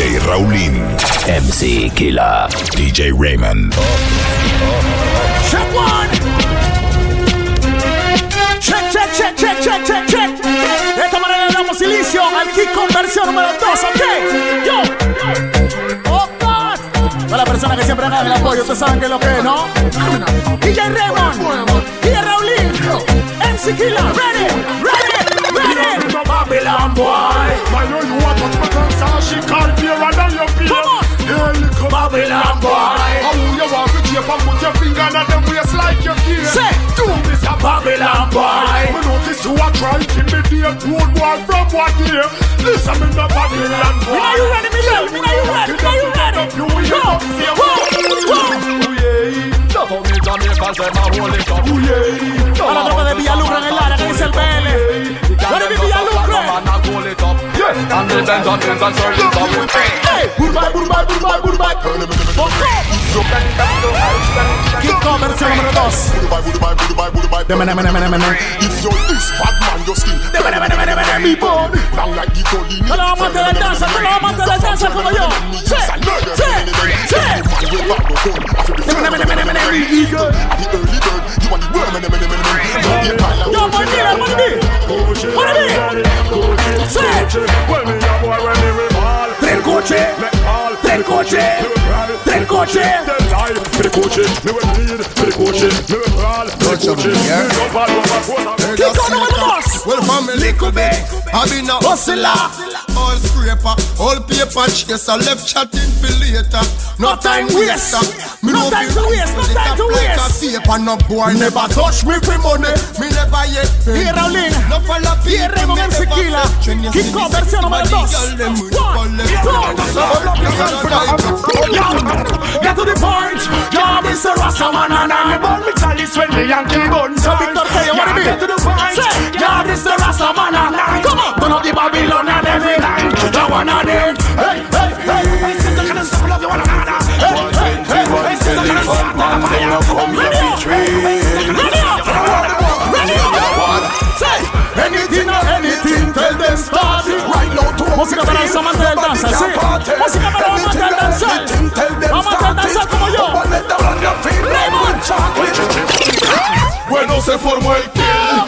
DJ Raulín. MC Killer. DJ Raymond. Check one. Check, check, check, check, check, check, check. De esta manera le damos inicio al Kit Conversión número 2, ¿ok? Yo. Oh, God. Para la persona que siempre dan el apoyo, ustedes saben que es lo que es, ¿no? DJ Raymond. DJ Raulín. MC Killer. Ready, ready, ready. Babylon boy. Yes, and she can't be than your peer. Hey, little Babylon boy. How you walk with your pump, put your finger on them waist like your gear. Say, do this a Babylon boy. We notice you are trying to be the poor boy from what year. Listen, me no Babylon boy. Are you ready, me love? Are you ready? Are you ready? Are you ready? Are you yeah. Love how me Jamaicans them a hold it up. Ooh yeah. De Villalucre en el área que dice el BL. Ready to Villalucre. If you're this bad man, your skin. Me free eagle. The early bird, you are the worm and the man, man, man. Don't get pile Yo, what did I want to be? What did I Say it. When me a boy, when me rebel. Tell coach it. Tell coach it. Three coaches. Three coaches. Well, from I've been a hustler. All scraper, all paper chaser. Left chatting for later. No time waster. Me no time to waste. No time to waste. Paper, no boy never touch me for money. Me never yet. Here, Olin. No follow people. Here, Remember Killer. Kick up, versión número 2. Get to the point. Yeah, this a rasta man and I'm born with chalice when the Yankee bun. So big up there, what it is. Get to the point. Yeah, this a rasta man and I'm. Come on, turn up the Babylon and every night. The one and them. Hey, hey, hey. Hey, sister, can I stop love you one another? Hey, hey, hey. Hey, sister, can I stop love you one another? Hey, sister, can I stop love you one another? Anything or anything, tell them start it right now. Música para los amantes del danza, sí. Música para los amantes del danza. Amantes del danza como yo. Bueno, se formó el kill.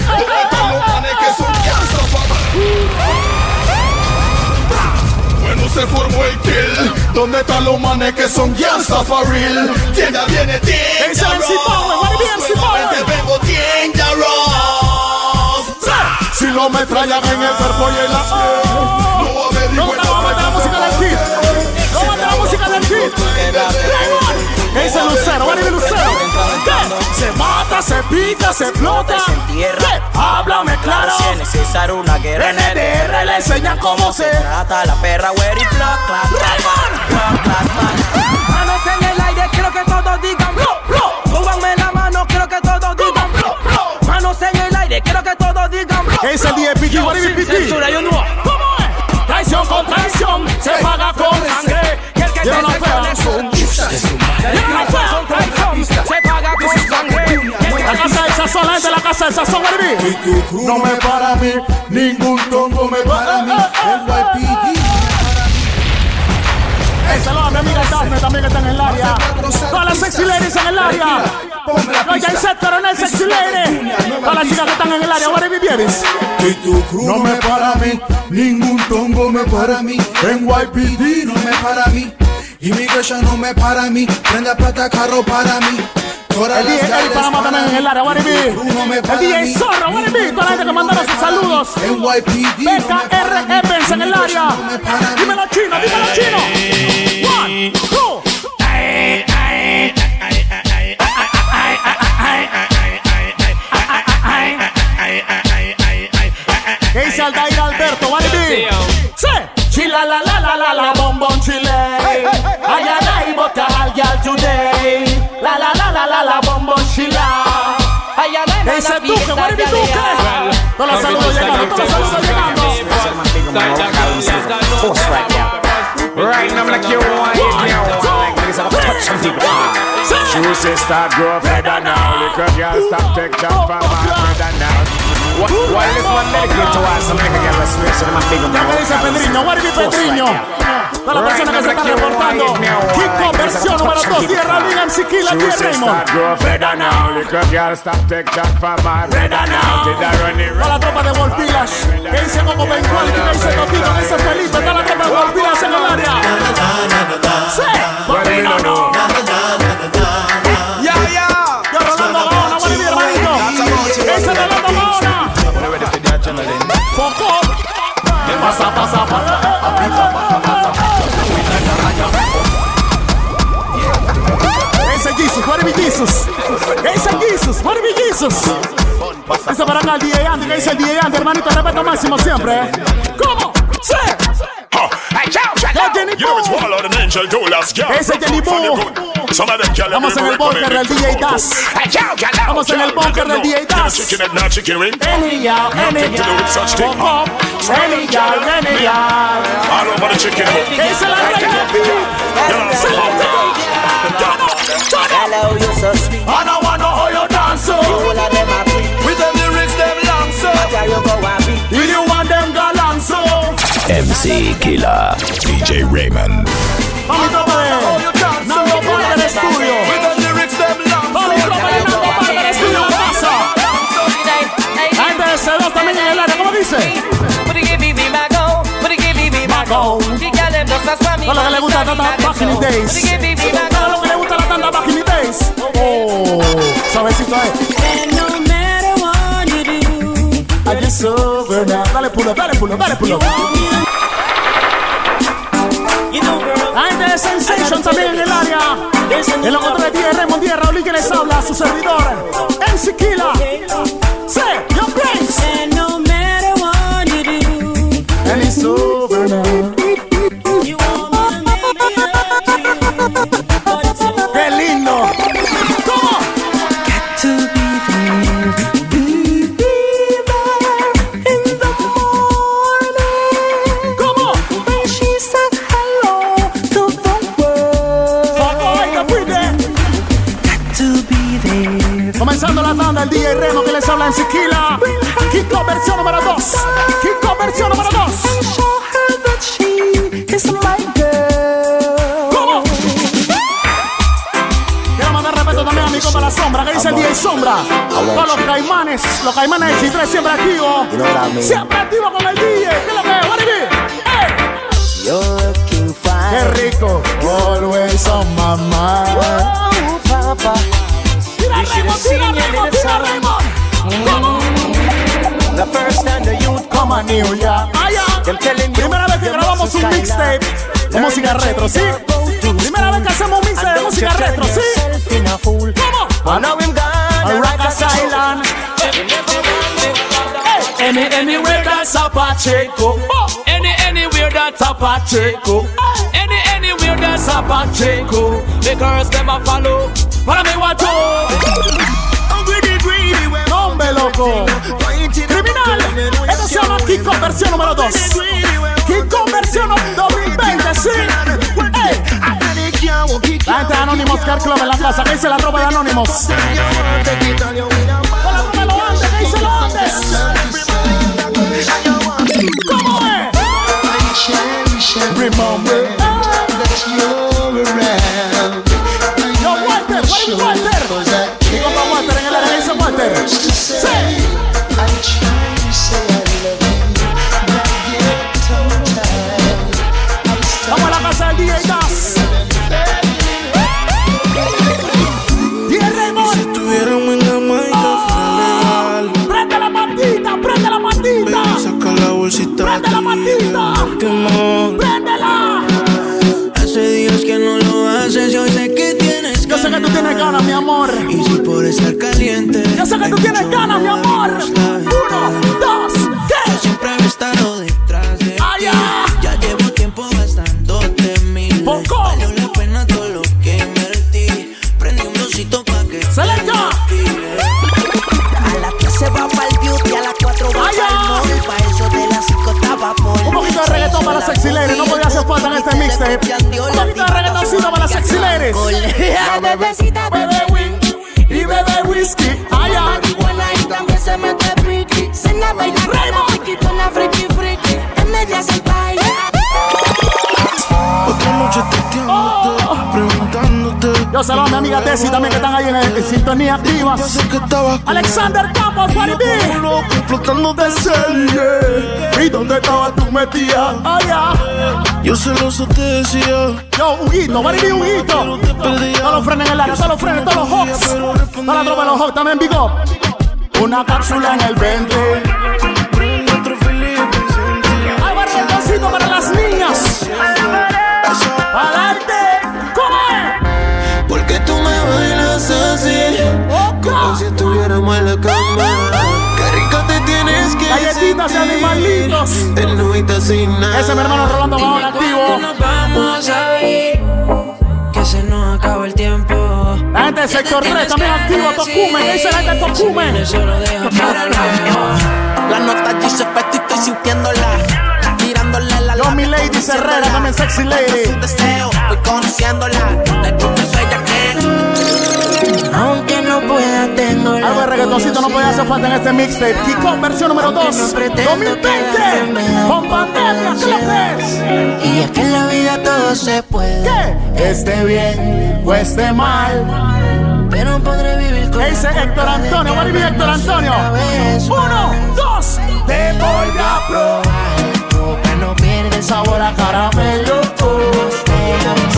¿Dónde están los manes que son Bueno, se formó el kill. ¿Dónde están los manes que son gangsta for real? Tienda viene Power? vengo dangerous. Si lo metrallan en el cuerpo y en la No No, no, vamos a la música del kit. Vamos a la música del kit. Raymond. ¿Qué dice Lucero? ¿Qué dice Lucero? ¿Qué? Se mata, se pica, se explota. Se entierra. ¿Qué? Háblame claro. Si es necesario una guerra en el NDR le enseñan cómo se Trata la perra, güey, y clac. Manos en el aire, quiero que todos digan Bro, bro. Súbanme la mano, quiero que todos digan Manos en el aire, quiero que todos digan ¿Qué dice el DPG? ¿What Sin is censura, yo no ¿Cómo? Traición con traición se paga con sangre. Que el que Yo no se paga con sangre La casa del sazón, la gente de la casa del sazón? No me para mí, ningún tongo me para mí. También que está en el área. Todas las sexy ladies en el área. Yo ya hice coronel sexy lady. Todas las chicas que están en el área, be, babies? Y tu crew no me para mí, ningún tongo me para mí. NYPD no me para mí, Immigration no me para mí. Prenda plata carro para mí. El DJ El Panamá también en el área, what it be? No me El DJ. Zorro, what it be? Toda la gente que mandaron sus saludos. BKR. Evans en el área. Dímelo chino, dímelo chino. One, two. ¿Qué dice Aldair Alberto? What it be? Sí. Chila la la la la la bombón chile. Duque, Webby Duque. Todos los saludos llegando, todos los saludos llegando. Force right now. Right now, I'm like you want it now. Like niggas, start grow feather now. Because y'all stop take jump from my brother now. Why this one dedicated to us? I'm like a respect to my big man. Pedrinho, what is it, Pedrinho? Pedriño? Todas las personas que se están reportando. Kiko, versión número 2. Tierra Liga, MC Killa, Tierra Raymond. Toda la tropa de Wolf Village. Que dice Coco Bengual, que dice Totito, que dice Felipe. Toda la tropa de Wolf Village en el área. Sí. Bambino, no. Ya, ya. Yo Rolando Gaona, bueno, mi hermanito. Ese Rolando Gaona. Foco. Pasa, pasa, pasa. Money with Jesus. Grace and Jesus. Money with Jesus. isso para andar día y antes, que dice el día y antes, hermanito, respeto máximo sempre como ¡Sí! Ya, Jenny You know it's Boo. one the angel dollars, girl. Ese Jenny From Boo. the good. Some of them girl, Vamos en el bunker del DJ Das. Vamos en el bunker del DJ Das. Chicken head, not chicken wing. Any gal, any Nothing to do with such gal. thing. Pop up. Any gal, any gal. All over the chicken hook. Que dice la reina Yeah, Se la Hello, you so sweet. I don't wanna how you dance so. All of them are free. With them lyrics them long so. Where you go and be? If you MC Killer. DJ Raymond. Vamos tropa de Nando Park del estudio. Vamos tropa de Nando Park del estudio en casa. La gente de C2 también en el área, ¿cómo dice? Mago. Todo lo que le gusta a Tata back in the days. Todo lo que le gusta a la tanda back in the days. Oh, suavecito no matter what you do, I just over now. Dale pulo, dale pulo, dale pulo. La gente de Sensation también en el área. En los controles de Raymond Díaz, Raúl que les habla, su servidor. MC Killa. Sí, yo Prince. And no matter what you do, And it's over now. you want Remo que les habla en Siquila. Kiko versión número 2. Kiko versión número 2. Show her that she is my girl. ¿Cómo? Quiero mandar respeto también a mi compa La Sombra, que dice el DJ Sombra. Todos los caimanes, los caimanes de Chitre siempre activos. Siempre activo con el DJ. ¿Qué es lo que es? What it ¡Qué fine. rico! Always on my mind. Oh, papa. Tira Raymond, tira Raymond, tira Raymond. ¿Cómo? The first time the youth Como a New York. Primera vez que grabamos un mixtape de música retro, ¿sí? Primera vez que hacemos un mixtape de música retro, ¿sí? ¿Cómo? Any, anywhere that's a Pacheco. Any, anywhere that's a Pacheco. Any, anywhere that's a Pacheco. The girls them a follow. Para mi guacho. Loco. Criminal. Esto se llama Kiko versión número 2. Kiko versión 2020, sí. Ey. La gente de Anonymous Car Club en la plaza. ¿Qué dice la ropa de Anonymous? Alexander Campos, loco, explotando de serie. ¿Y dónde estabas tú metida? Ah, ya. Yo celoso te decía. Yo, Huguito, Mariby, Huguito. Todos los frenes en el área, todos los frenes, todos los Hawks. Toda la tropa de los Hawks también, Big Up. Una cápsula en el 20. Galletitas y animalitos. Novita sin nada. Ese es mi hermano Rolando Bajón activo. Nos vamos a ir, que se nos acaba el tiempo. La gente del sector 3 también activo. Tocumen, ¿qué dice la gente de Tocumen? Eso lo dejo para luego. La nota dice efecto y estoy sintiéndola. Tirándole la Yo, mi lady Herrera, también sexy lady. Deseo, voy conociéndola. Aunque no pueda, tengo la Algo de reggaetoncito no puede hacer falta en este mixtape. Kiko, versión número 2, 2020. Con pandemia, ¿qué? Y es que en la vida todo se puede. ¿Qué? Esté bien o esté mal. Pero podré vivir con ¿Qué dice Héctor Antonio? ¿Cuál es Héctor Antonio? Uno, dos, te voy a probar. que no pierde El sabor a caramelo. I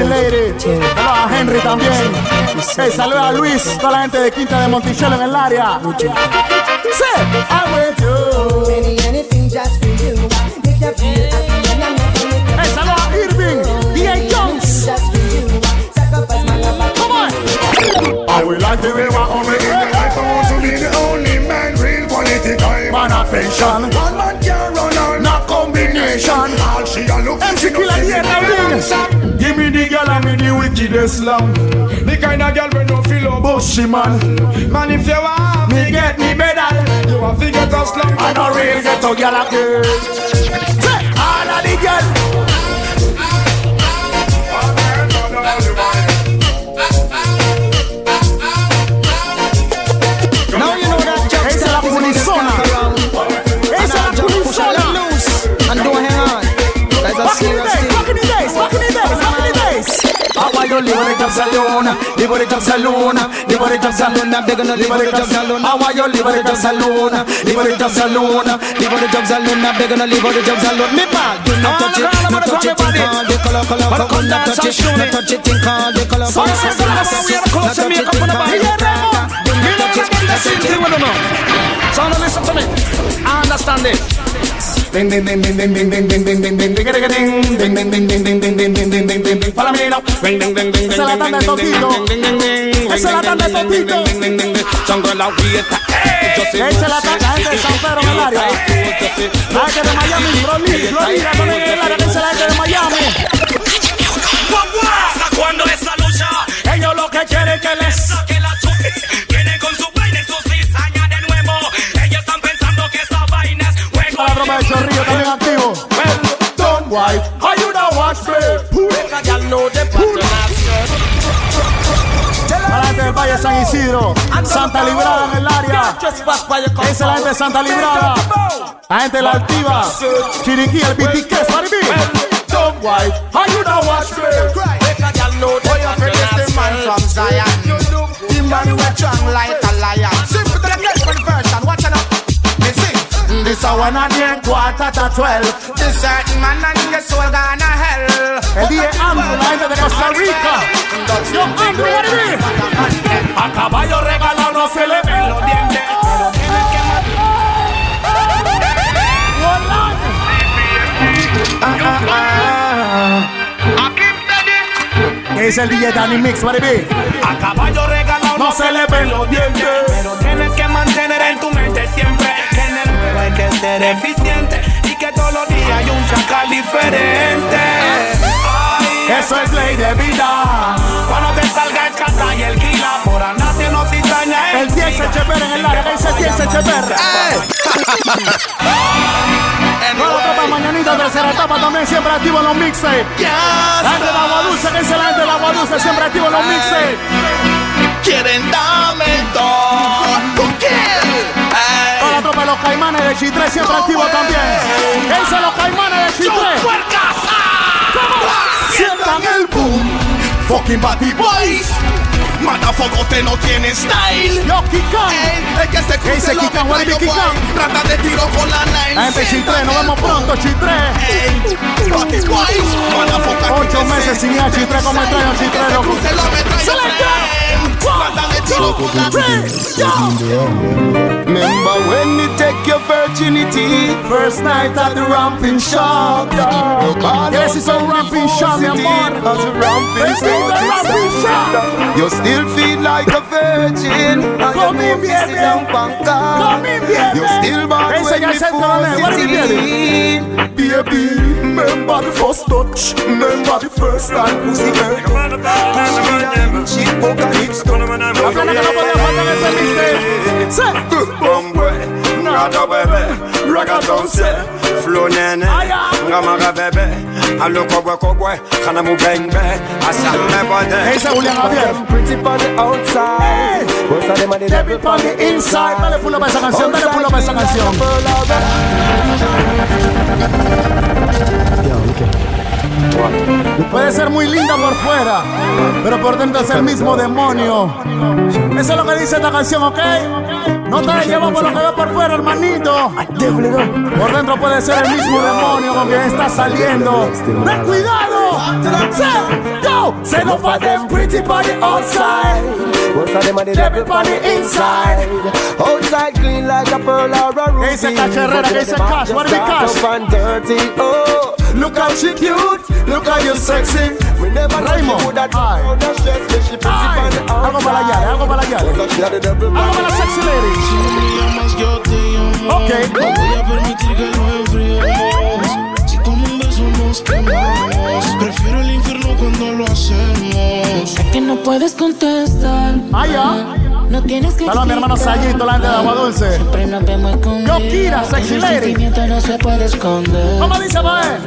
sexy lady. Saludos a Henry también. Hey, saludos a Luis, toda la gente de Quinta de Monticello en el área. Sí, I will do. Hey, saludos a Irving, D.A. Jones. Come on. I will like to be my only in the life. I want to be the only man, real quality guy. Man affection. One man can run on No combination. All she a look MC Killer Dieta Ring. Give me the girl and me the wickedest slam. The kind of girl we no feel no Bushy man. Man, if you want Me get me medal. you want to get a slam. I no real ghetto girl a. Say, all of the girl. they a jump saloon, they wanna jump saloon, they wanna jump saloon, I'm begging they a jump saloon. I want you live on the jump saloon, live on the saloon, live on the jump saloon, I'm begging live on the saloon. Me bad, do not touch it, not not touch it, the color, color, color, not not touch it, think not touch it, the color, the color, color, not touch it, not touch it, think all the color, color, not touch it, not the color, color, not touch it, not touch it, think all the it, Esa es la tanda de Totito. Esa es la tanda de Totito. Esa es la tanda gente de San Pedro en. La gente de Miami, la de Miami. ¿Hasta cuándo esa lucha? Ellos lo que quieren que les Que la la tropa de Chorrillo también activo. Don't wife, how you don't watch me? A la gente del Valle San Isidro, Santa Librada en el área. Esa es la gente de Santa Librada. La gente de la Altiva, Chiriquí, el Mariby. Don't wife, how you don't watch me? Feel this the man from Zion. The man we strong like a lion. This a one and then quarter to twelve. This certain man and your soul gonna hell. El día gente de Costa Rica. Yo, Andrew, Mariby. A caballo regalado no se le ven los dientes. Es el DJ Danny Mix, baby. A caballo regalado No se le ven los dientes. Ser eficiente y que todos los días hay un chacal diferente. Ay, Eso es ley de vida. cuando te salga el chata y el kila por andar no cizaña. El 10 Echeverri en el área. ¿Qué dice el 10 Echeverri? Nueva etapa mañanita, tercera etapa también siempre activo en los mixtapes. La gente de Agua Dulce, ¿qué dice la gente de Agua Dulce? siempre activo en los mixes. Quieren darme todo. Mueve los caimanes de Chitré, siempre no activo también. ¿Qué dice los caimanes de Chitré? Sientan el boom. Fucking body boys. Matafogote no tiene style. Yo, Kikan. Es que se cruce lo Kikan, que Kikan. Trata de tiro con la nine. La gente Chitré, nos vemos pronto, Chitré. Body boys. Matafogote. Ocho meses sin ir a Chitré, como extraño Chitré, loco. Se le Trata de tiro con Remember when me take your virginity? First night at the ramping shop. Yes, it's a ramping shop, mi amor. As a ramping It's in the ramping shop. You still feel like a virgin. And Come you in, know fi sit baby. down Bangkok. Come in, baby. You still bad Ese when ya me es el coronel. What force it it, in. Baby, remember the first touch. Remember the first time pussy hurt. Cheek poke and hips down bombwe ngada webe raga donse flo nene ngamara bebe. Alokobwe kobwe kana mubengbe asambe bode I'm pretty on the outside. Most of them are the devil on the inside. Dale pull up esa canción, dale pull up esa canción Yo, okay. Puede ser muy linda por fuera, pero por dentro es el mismo demonio. Eso es lo que dice esta canción, ¿ok? No te llevo por lo que veo por fuera, hermanito. Por dentro puede ser el mismo demonio con quien está saliendo. ¡Ten cuidado! Go! Say no for them pretty body outside. Most of them are the devil on the inside. Outside clean like a pearl or a ruby. cash, what is it? cash, what do we cash? and dirty, oh. Look how she cute, look how you sexy. We never Raymond. you that I. I'm gonna bala yale, I'm gonna bala yale. I'm gonna bala sexy lady. Okay. prefiero el infierno. Cuando lo hacemos. Sé que no puedes contestar. Ah, ya. No tienes que Saludos a mi hermano. Sayito, la gente de Agua Dulce. Siempre nos vemos escondidos. Yo, Kira, sexy El lady. sentimiento no se puede esconder. ¿Cómo dice, Mae?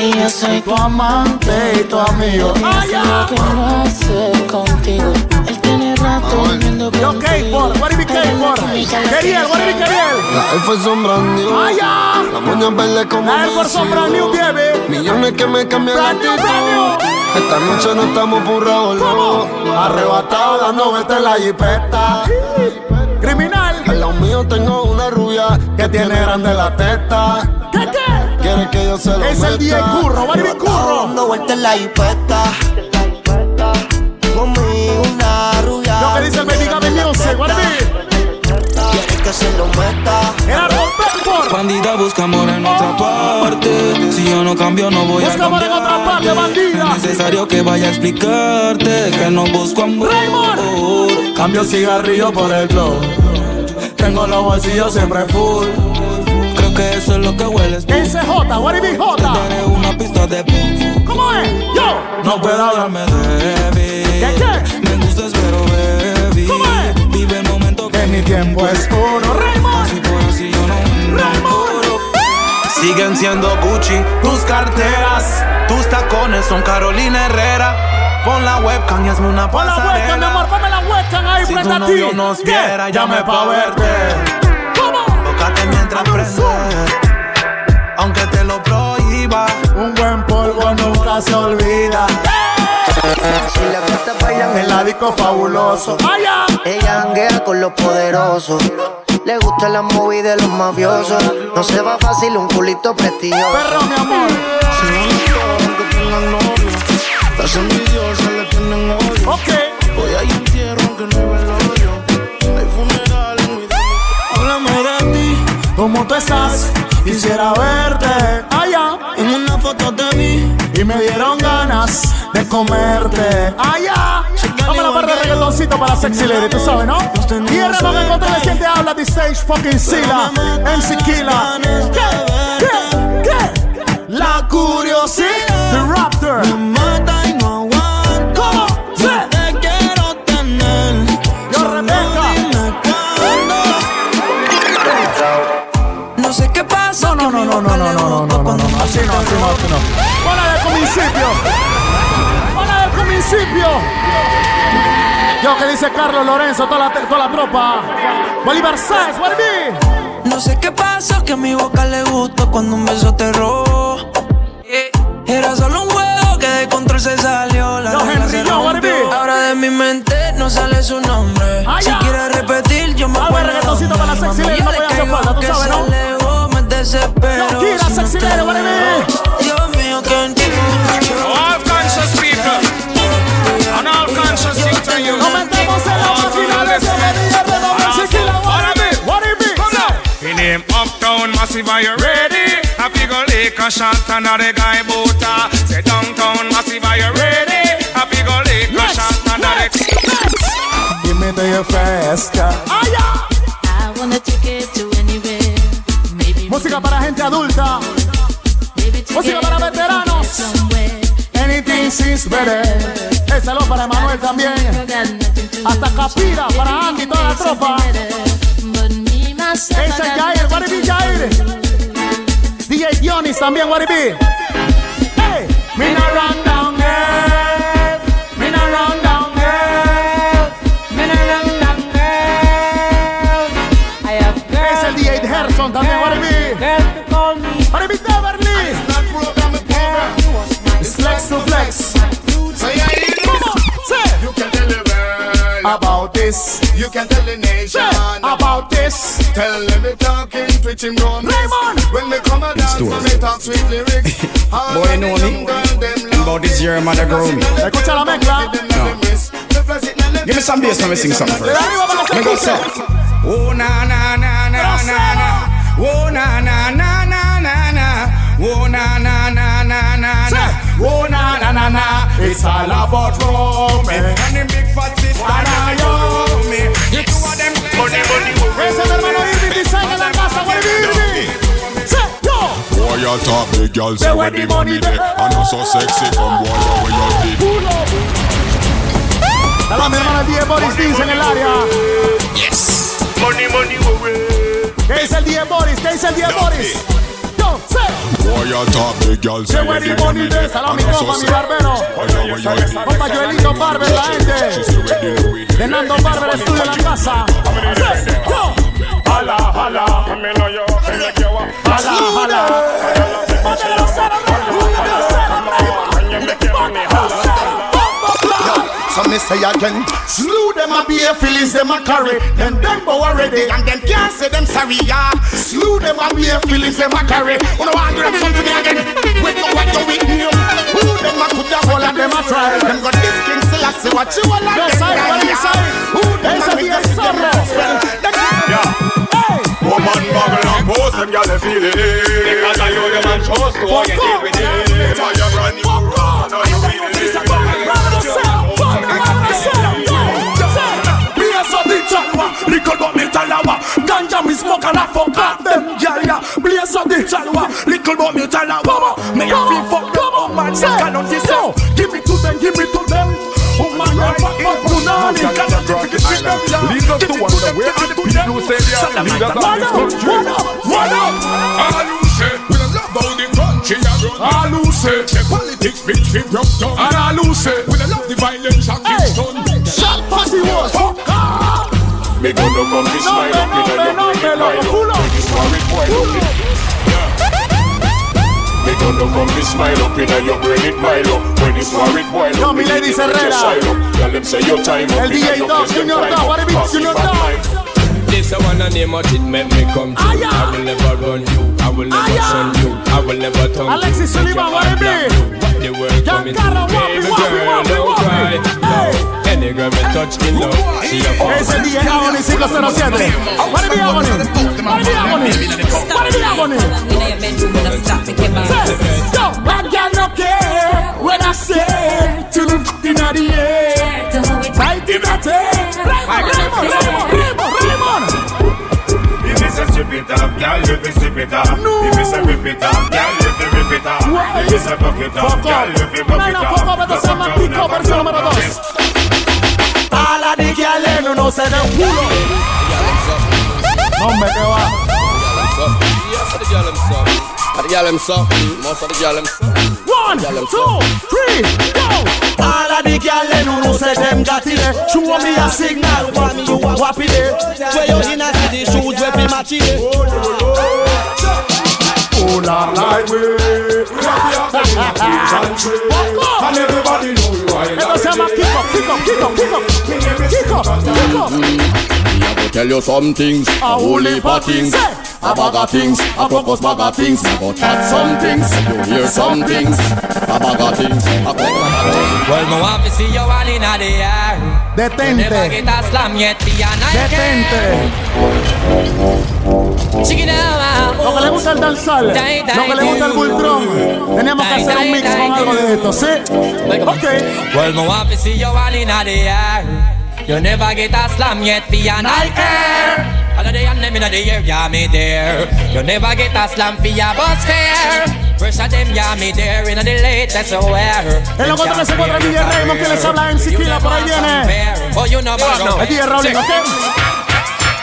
Y yo soy Tu amante y tu amigo. Ah, Lo ya. que no hace contigo. Él tiene rato viviendo Yo, contigo. K-Port, what did K-Port? Queriel, what did Queriel? La F son brand new. Ah, ya. La moña verde como La Air Force son brand new, baby. Millones que me cambian Brand new, brand new. Esta noche no estamos burrados, ¿Cómo? Arrebatado dando vueltas en la jipeta. Criminal. Al lado mío tengo una rubia que tiene grande la testa. ¿Qué, qué? Quiere que yo se lo Es el DJ. Curro, did Curro? Dando vueltas en la jipeta. Conmigo una rubia. Lo que dice el Baby Gaby Music, que se lo meta. Bandida busca amor en otra parte. Si yo no cambio, no voy Busca a amor en cambiar. otra parte, bandida. Es necesario que vaya a explicarte que no busco amor. Raymond. Cambio cigarrillo por el glow. Tengo los bolsillos siempre full. Creo que eso es lo que hueles. SJ, what did J? Daré una pista de pum. ¿Cómo es? Yo. No puedo hablarme débil. ¿Qué, qué? Me gustas pero baby. Mi tiempo es oro. Raymond. Si. Siguen siendo Gucci tus carteras. Tus tacones son Carolina Herrera. Pon la webcam y hazme una Pon la webcam, mi pasarela. amor, ponme la webcam ahí Si frente tu a ti. novio nos ¿Qué? viera, llame pa' verte. ¿Cómo? Tócate mientras prende. Aunque te lo prohíba. Un buen polvo nunca se olvida. Si la gata bailan El ládico fabuloso. ¡Vaya! Ella hanguea con los poderosos. Le gusta la movie de los mafiosos. No se va fácil un culito prestigioso. Perro, mi amor. aunque tengan novio. Las envidiosas le tienen odio. Ok. Hoy hay entierro aunque no hay velorio. Hay funeral en mi Háblame de ti. ¿Cómo tú estás? Quisiera verte. Allá. En una foto te vi. Y me dieron ganas de comerte. Allá. Vamos a la parte de reggaetoncito para sexy lady, tú sabes, ¿no? Y el reloj en control es quien te habla de stage fucking Sila. MC Killa. ¿Qué? ¿Qué? ¿Qué? La curiosidad. The Raptor. No, no, no, no, no, no, no, no, no, no, no. Así no, así no, así no. Hola del principio. Hola del principio. lo que dice Carlos Lorenzo, toda la, toda la tropa. Bolívar Sáenz, Barbie. No sé qué pasó, que a mi boca le gustó cuando un beso te robó. Era solo un juego que de control se salió. La Los regla se yo, rompió. Ahora de mi mente no sale su nombre. Ay, si quieres repetir, yo me A ver, acuerdo. reggaetoncito para la sexy no yo hacer caigo falta, tú sabes, ¿no? desespero. No, tira, si Dios mío. Oh, all conscious people, and all conscious things to you. Aumentemos el Name uptown massive, are you ready? A big ol' liquor shot another guy bota. Say downtown massive, are you ready? A big ol' liquor shot another. Give me the fast car. I wanna take it to gente adulta. Música para veteranos. Anything seems better. El saludo para Emanuel también. Hasta Capira para Andy y toda la tropa. Ese es Jair, Waribi Jair. DJ Dionis también, Waribi. Hey, me You can tell the nation Say about this. Tell them me talking, twitch him gone Raymond. When me come a dance, Stores. me talk sweet lyrics Boy, you know me. young girl, them And about this year, mother grow me. Escucha la mezcla. Give me some bass, let me sing something first. arriba para los que Me go escuchen. Oh na na na na na na. Oh na na na na na na. Oh na na na na na na. Oh na na na na. It's all about roaming. And the big fat sister money money. Ese es el hermano Irving Design en la casa, Irving. Boy, you talk big girl, say where the money there. I know so sexy, come boy, you where you did. A mi hermano el DJ Boris Dins en el área. Yes. Money, money, ¿Qué dice el DJ Boris? ¿Qué dice el DJ Boris? Boy, you talk big girl, Say where the money there. Saludos a I mi know compa, mi barbero. Oh. Compa Joelito Barber, la gente. De Nando Barber, estudio en la casa. Say, yo. Hala, hala, me know you, me like you are. Jala, jala. So me say again, slew them a be a feelings them a carry. Them them bow already and them can't say them sorry yeah. Slew them a be a feelings them a carry. Wanna want to something again? Wait no what you with me? Oh. Who them a could have all of them a try? Them got this king still I see what you all of Yes, them I, what got, do you yeah. Who them Ese a be día a zorro. Woman bubble and pose, them gyal they feel it. Because I know them and trust to how you deal with it. Them are your brand new run, now you feel it. Chalwa, little but me talawa. Ganja me smoke and I fuck up them. gyal a so the chalwa, little but me talawa. Me a feel fuck them. Oh man, they cannot so. Give it to them, give it to them. Oh man, you fuck fuck punani, cannot give it to them. Lead us to wonder where the people say they are the leaders of this country. One up, one up. All who say we love how the country a run. All who say. The politics bitch we broke down. And all who say. We love the violence of Kingston. Shot party no come this smile up in your great mind up. This worried boy looking Me don't no come this smile up in your brain it mile up. When this worried boy look No, mi lady Herrera. Tell them say your time up El DJ Dog, Junior Dog, what a bit, Junior Dog this I wanna name out it make me come true. Aya. I will never run you, I will never Aya. shun you. I will never tongue Alexis you, Sullivan, what it be? The world coming to baby girl, don't cry, no nigga me Bad girl, no care. When I say, turn the f*** inna the air. Right. Raymond, Raymond, Raymond. It up girl, you fi strip it up, No. If rip it up, girl, you rip it up, If it up. girl, you be buck it up, fuck up, fuck up, up, fuck up, fuck up, up, fuck up, fuck up, up, up, up, All of the girls, they know no say them pull up. Number they want. Yes, the girl himself. The girl himself. Most of the girl himself. One, two, three, go. All of the girls, they know no say them got it. Show me a signal, want me you a whop it. Where you in a city, shoes where fi match it. Oh, la like we We have the country And everybody know you are Esto se kick up, kick up, kick up, kick up, kick up, kick up. I go tell you some things, a whole heap of things. Eh? A bag of things, a crocus bag of things. I go chat some things, you hear some things. A bag of things, a crocus bag of things. Well, me want to see you all in the air. Detente. Chiqui Lo que le gusta el danzal, lo que le gusta el bultrón. Teníamos que hacer un mix con algo de esto, ¿sí? Ok. Well, see you all in the air. You never get a slam yet, be a night air. All of the and them in the air, yeah, me there. You never get a slam for your bus fare. Pressure them, yeah, me there in the latest wear. En los cuatro que se encuentra DJ Raymond que les habla en Siquila, por ahí viene. Oh, you know about El DJ Raúl, ¿ok?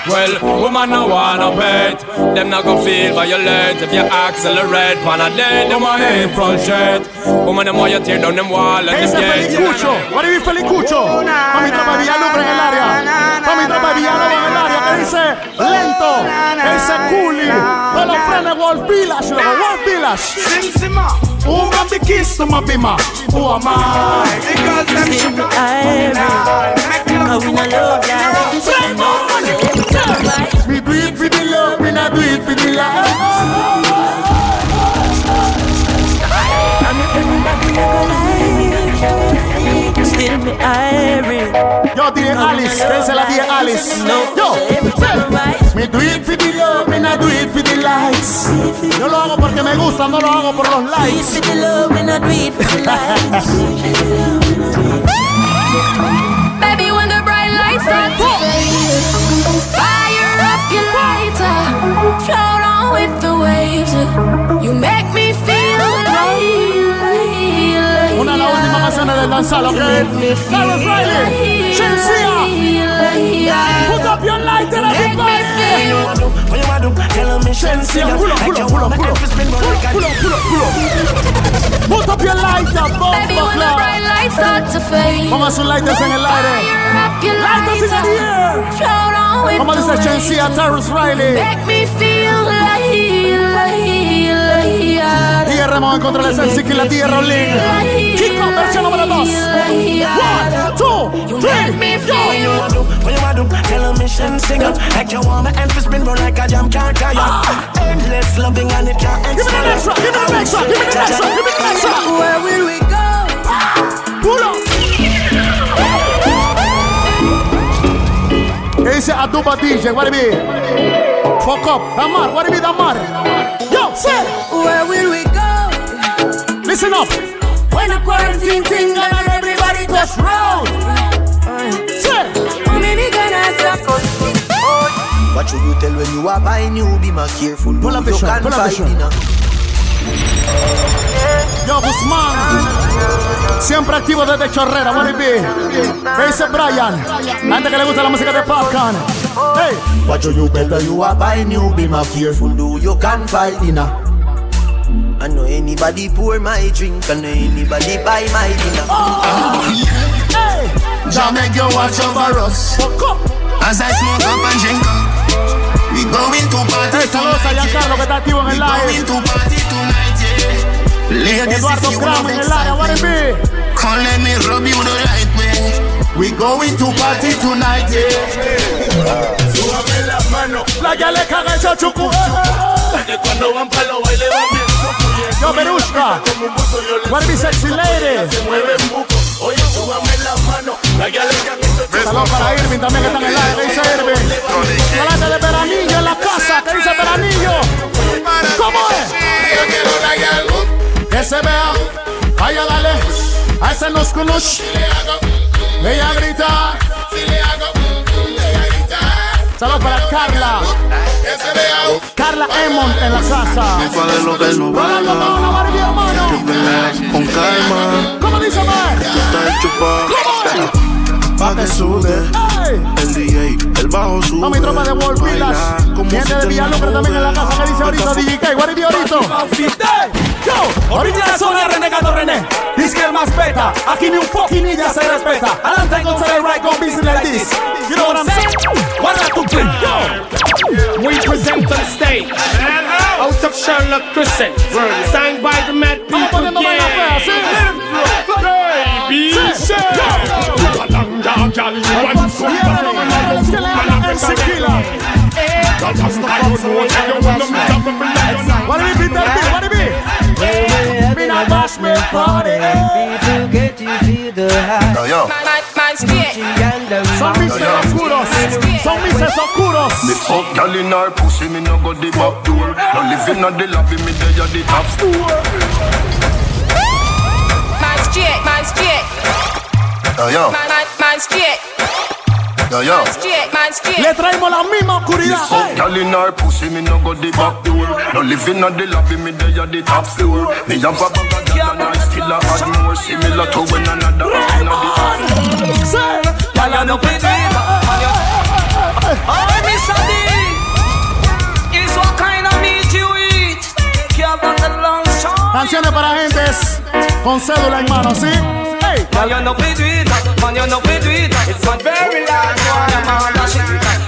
Well, woman no wanna bet Them not gon' feel violent If you accelerate Pan a dead, them want aim front straight Woman, them want you tear down them wall And Ese them es gate Felicucho. What is Felicucho? Para mi tropa de Villalobra en el área. Wolf Bilash, lover, Wolf Bilash. Sim Sima, who got the keys to my bima? Who am I? Because them sugar. Cause we not love life. We breathe for the love, we not do for the life. Me irie. Yo, DJ Alice, dice la DJ Alice. Yo, say, me do it for the love, me not do it for the likes. Yo lo hago porque me gusta, no lo hago por los likes. Baby, when the bright lights start to fire up your lighter, float on with the waves. You make me feel like, Una la última más en el danzalo conmigo. Carlos Riley, Put up your light and everybody. Me Shensia. Pull up, up, pull up, pull up. Pull up, pull. Put up your light and bomb Baby, when the bright lights start to fade. Vamos a hacer lighters en el aire. Lighters in the air. Vamos a decir Shensia, Taurus Riley. Make me feel like, DJ Ramón en contra de Sensi y la DJ Rolling. Kiko, versión número 2. One, two, three, go. What you wanna do? Tell a mission singer Like you want my to spin round like a jam can't tire Endless loving and it can't Give me the next one, give me the next give me the next give me the next one. Where will we go? Pull up. ¿Qué dice Aduba DJ? What it be? Fuck up. Damar, what it be Damar? Yo, say. Where will we go? Listen up. When the quarantine thing gone and everybody touch. Mommy, me gonna stop. What should you tell when you are buying new? Be more careful. Pull up you shot, can pull up the fight shot. Yo, Guzmán. Siempre activo desde Chorrera, what it be? ¿Qué dice Brian? Gente que le gusta la música de Popcorn. Hey. What should you tell when you are buying new? Be more careful. Do you can fight dinner? I know anybody pour my drink, I know anybody buy my dinner. Oh. Hey. Jah make you watch over us. As I smoke up and drink up, we going to party Hey, saludos a Giancarlo que está activo en el We going to party tonight, yeah. Ladies, if you Graham love en el área, what excitement, be? Come let me rub you the right way. We going to party tonight, yeah. Súbame la mano. La ya le caga esa chucu. Que cuando van para los bailes van bien sucu. Yo, it be, sexy lady? Se le para Irving también que está en live. ¿Qué dice Irving? De Peranillo en la casa. ¿Qué dice Peranillo? ¿Cómo es? Que se vea. Vaya, dale. A ese nuscunush. Ella grita. Saludos para Carla. Carla Emont en la casa. de lo que no hermano. Con calma, ¿Cómo dice Mar? está hecho pa' Pa' que sude El DJ, el bajo sube No, mi tropa de Wall Village. Gente de Villalumbre también en la casa que dice ahorita DJ K. What it be ahorita? Yo, ahorita la zona renegado René. Dice que el más beta. Aquí ni un fucking ninja se respeta. Adelante to the right, go busy like this. You know what I'm saying? One, two, three, go. We present on stage out of Sherlock Crescent, signed by the Mad People Gang. Baby, What do we beat that beat? What do we beat? Me not bash me party. People get to feel the high. Some mixes oscuros. Some mixes oscuros. Me fuck gal in her pussy, me no go the back door. No living on the lobby, me there at the top store. Man straight, man straight. Yo, yo, Man, man, man straight. yo, yo. Straight, man straight. Le traemos la misma Me oscuridad. fuck gal in her pussy, me no go the back door. No living on the lobby, me there at the top floor. Me have a bag of gal and I still a add more similar to when another in the house. Girl, you know fi do it on your Oh, Mr. D Is what kind of meat you eat Care about the long shot Canciones para gentes con cédula en mano, ¿sí? Hey. Man, you know fi do it. Man, you know fi do it. It's a very large one. Man, dash it.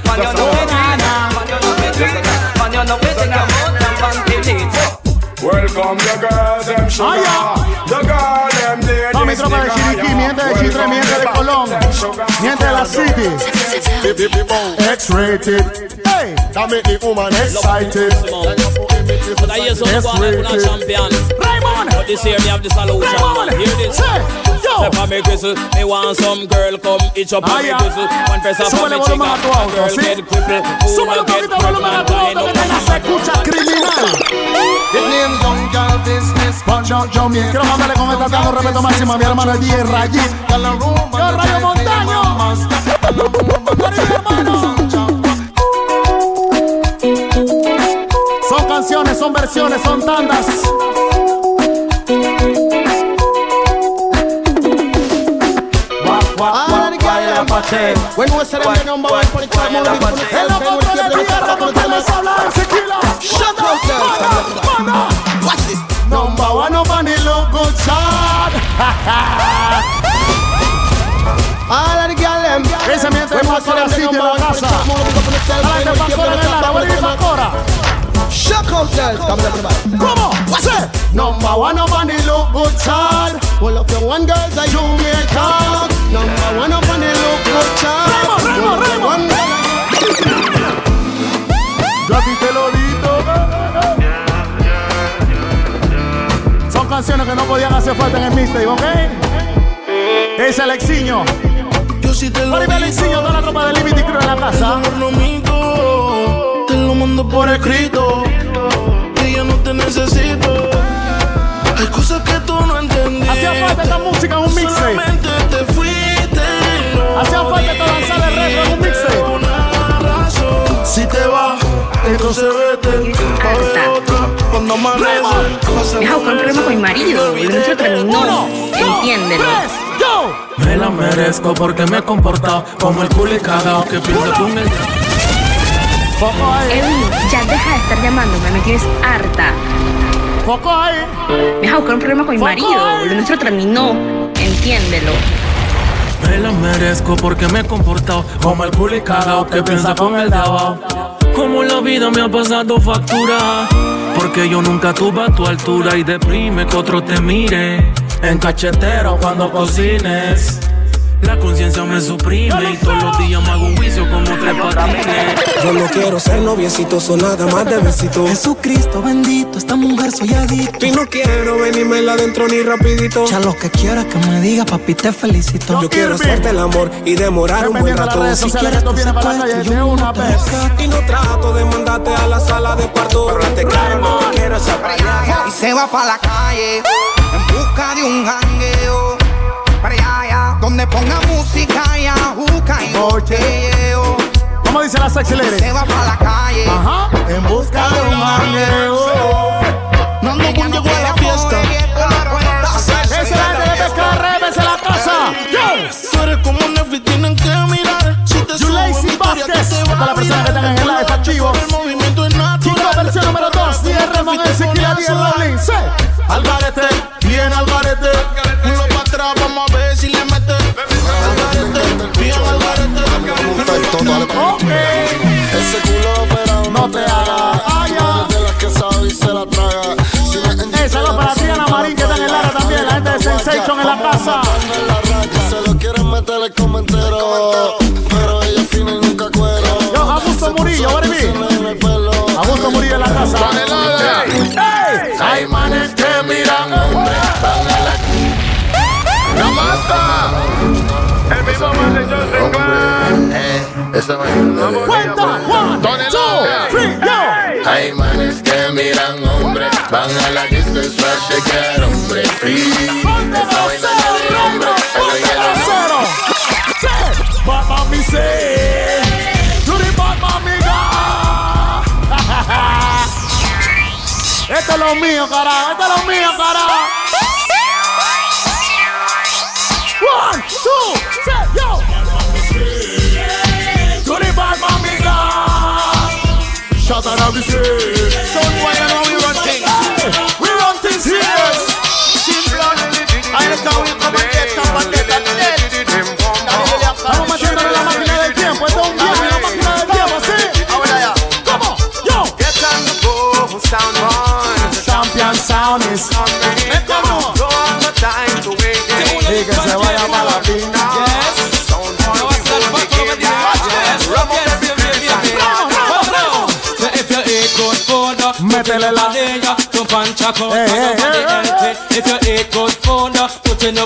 Man, you know fi do it. Man, you know fi do it. Man, you know fi take your foot and panty Welcome the girls, them sugar. The girl, them ladies. No, mi tropa de Chiriquí, mi de Chitre, mi de Colón, mi de la City. X-rated. Hey, that make the woman excited. But I hear some squad like a champion. Raymond! But this year me have the solution. Raymond. Hear this? Say, yo! Step on me crystal. Me want some girl come itch up on me crystal. One press up on me chick up. A girl get crippled. Who will get crippled and wind up on me? Escucha criminal. The name Young Girl Business. Punch out Jamie. Quiero mandarle con esta tango respeto máximo a mi hermano DJ Rayit. Yo Rayo Montaño. Yo Rayo Montaño. Son versiones, son tandas. Them the number one En la boca de tierra montamos a hablar tequila. Shut up. Watch this. Number one local chart. All of the girl them. Ese la casa. Pastora el vuelve Pastora. Up, girls. Come on, everybody. ¿Cómo? What's it? Number one up on the local chart. Pull up your one girls that you may. Number one up on the local chart. Remo, Remo, Remo. one girl. Digo. Son canciones que no podían hacer falta en el mixtape, ¿ok? Es el Alexiño. Yo sí te lo el Alexiño, toda la tropa de Liberty Crew en la casa. No mando por escrito. Que yo no te necesito. Hay cosas que tú no entendiste. Hacía falta esta música en un mixtape. Solamente te fuiste. Hacía falta esta danza de retro en un mixtape. Una razón. Si te vas, entonces vete. Pa' ver otra. Cuando amanece, un problema con mi marido. Lo nuestro terminó. Entiéndelo. Me la merezco porque me he comportado como el culo y cagao que piensa con el Edwin, ya deja de estar llamándome. Me tienes harta. Poco ahí. Deja buscar un problema con mi marido. Lo nuestro terminó. Entiéndelo. Me la merezco porque me he comportado como el culo y cagao que piensa con el dabao. Como la vida me ha pasado factura. Porque yo nunca tuve a tu altura y deprime que otro te mire. En cachetero cuando cocines. La conciencia me suprime y todos los días me hago un juicio como tres patines. Yo no quiero ser noviecito, son nada más de besito. Jesucristo bendito, esta mujer soy adicto. Y no quiero venírmela adentro ni rapidito. Ya lo que quieras que me diga, papi, te felicito. Yo quiero hacerte el amor y demorar un buen rato. Si quieres tú secuestro, yo no te rescato. Y no trato de mandarte a la sala de parto. Pero te no te quiero esa Y se va para la calle en busca de un jangueo. Para allá, donde ponga música y ajuca y botelleo. ¿Cómo dice la sexy lady? Se va para la calle Ajá. En busca de un mangueo. No ando con llegó a la fiesta. Esa es la de Pescarre, vese la casa. Tú eres como Nefi, tienen que mirar. Si te mi historia, Vázquez, para las personas que están en el live activos. El movimiento es natural. Chico, versión número 2, DJ Ramón, el Sequila, DJ Rolling. Sí. Algarete, bien Algarete. Culo Todo al okay. Ese culo operado no, te haga. Vaya. De y se la traga. Si me para ti, Ana Marín, que en el área también. La gente de Sensation en la casa. Se lo quieren meter el comentero. Pero ella fina y nunca cuero. Yo, Augusto Murillo, baby. Augusto Murillo en la casa. Hay manes que miran. ¡No basta! El mismo esa vaina. Cuenta, one, two, three, yo. Hay manes que miran hombre, van a la disco y swash de que hombre free. Esa vaina no de hombre. Sí. Bad mami say. To the bad go. Esto es lo mío, carajo. Esto es lo mío, carajo. One, two, three, yo. side of the street. Son, why you If you eat good food, put in you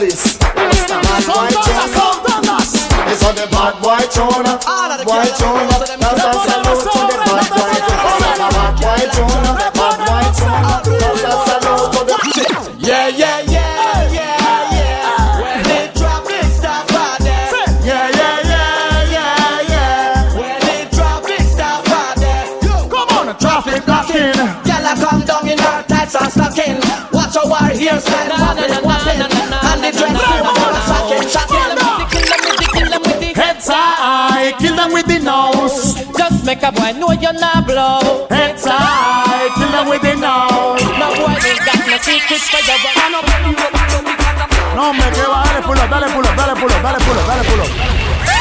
police. Rasta man, why chase? It's on the bad boy throne make a boy know you're not blow. Kill them with the nose. No boy ain't got no secrets for your. No, hombre, que va, dale pull up, dale pull up, dale pull up, dale pull up, dale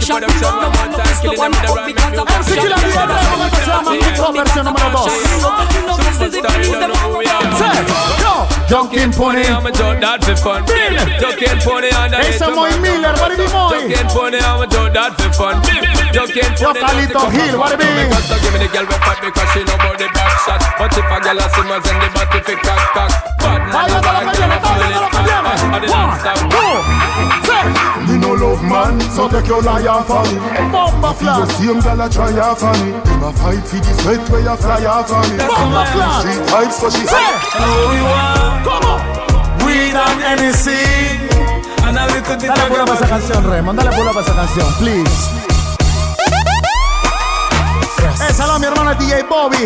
shot. No I'm. Junkin' pony, I'm a jump that for fun. Junkin' pony on the Ese muy Miller, what it is muy. Junkin' pony, I'm a jump that for fun. Junkin' pony, I'm a jump that for fun. Give me the girl with fat because she know about the body shot But if a a see send the cock Bad man a girl a pull it? Me no love man, so take your liar for me. Bomba flash. The same girl a try her for me. Dem a fight for the sweat where you fly her for me. Bomba flash. She type so she say. You are? Come on. Weed and NEC Dale pulo para esa canción, Dale esa canción, please mi hermano DJ Bobby.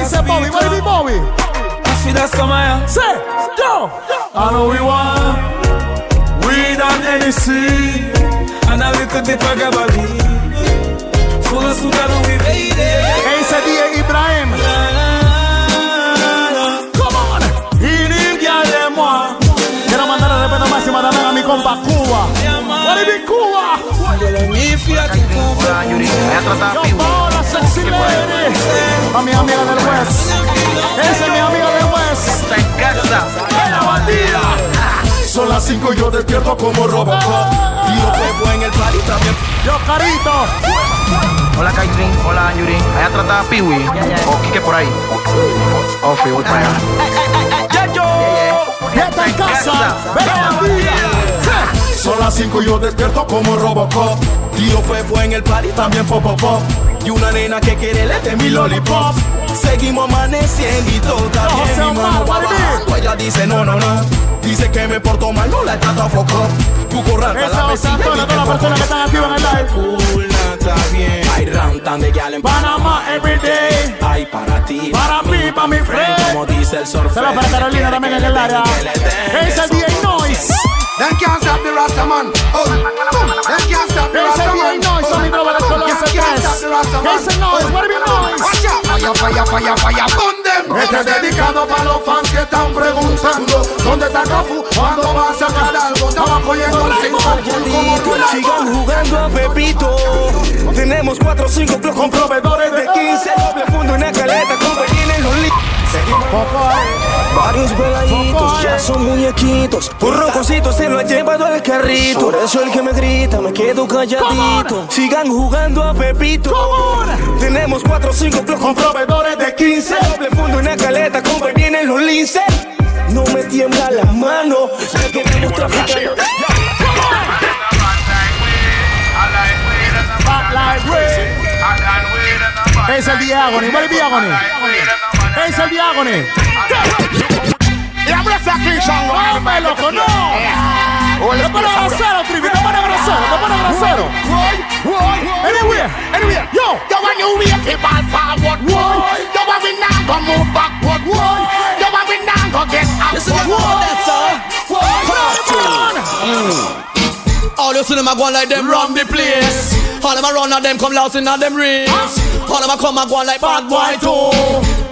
Ese Bobby, Bobby, Bobby. Say, yo. I know we want weed and Hennessy and a little dip of Gabali. Full of sugar we made it. Ese DJ Ibrahim. Come on. Y ni a mi compa Cuba. What do you mean, Cuba? Yo, Paola, sexy lady. A mi amiga del West. Esa es mi amiga del West. Está en casa. ¡La bandida! Son las 5 y yo despierto como Robocop. Tío Pepo en el party también. Yo, Carito. Hola, Kaitrin. Hola, Yuri. Allá trata a Piwi. O Kike por ahí. Oh, fui, voy para allá. Ya está en casa. Son las 5 y yo despierto como Robocop. Tío Pepo en el party también pop pop pop. Y una nena que quiere le de mi lollipop. Seguimos amaneciendo y todo está No, bien. Mi mano va bajando, ella dice no, no, no. Dice que me porto mal, no la trata foco. Tu corral Esa es a todas las personas que están activas en el live. Cool, está bien. Hay round de gal en Panamá every day. Ay, para ti. Para mí, para mi friend. Como dice el surfer. Saludos para Carolina también en el área. Es el DJ Rasta man. Ese Noise. What be Noise? Watch out. Fire, fire, fire, fire. Burn them. Este es dedicado para los fans que están preguntando ¿Dónde está Cafu? ¿Cuándo va a sacar algo? Estaba cogiendo el tú Sigan jugando a Pepito. Tenemos 4 o 5 clubs con proveedores de 15. Doble fondo en la caleta, compañía en los Varios peladitos ya son muñequitos. Un roncocito se lo ha llevado al carrito. Por eso el que me grita me quedo calladito. Sigan jugando a Pepito. Tenemos 4 o 5 clubs con proveedores de 15. Doble fondo en la caleta, compañía en los lince. No me tiembla la mano. Ya que traficando. Es el Diagony. What is Diagony? Es el Diagony. Yeah, I'm gonna start clean song. ¡Hombre, loco, no! Te pone grosero, Trivi, te pone grosero, te pone grosero. Anywhere, anywhere, yo. Yo want you wait fi ball forward, boy. Yo want we now go move backward, boy. Yo want we now go get Listen, upward, you know boy. that song. All you see them a go like them run the place. All them a run and them come lost in them race. All them a come and go like bad boy too.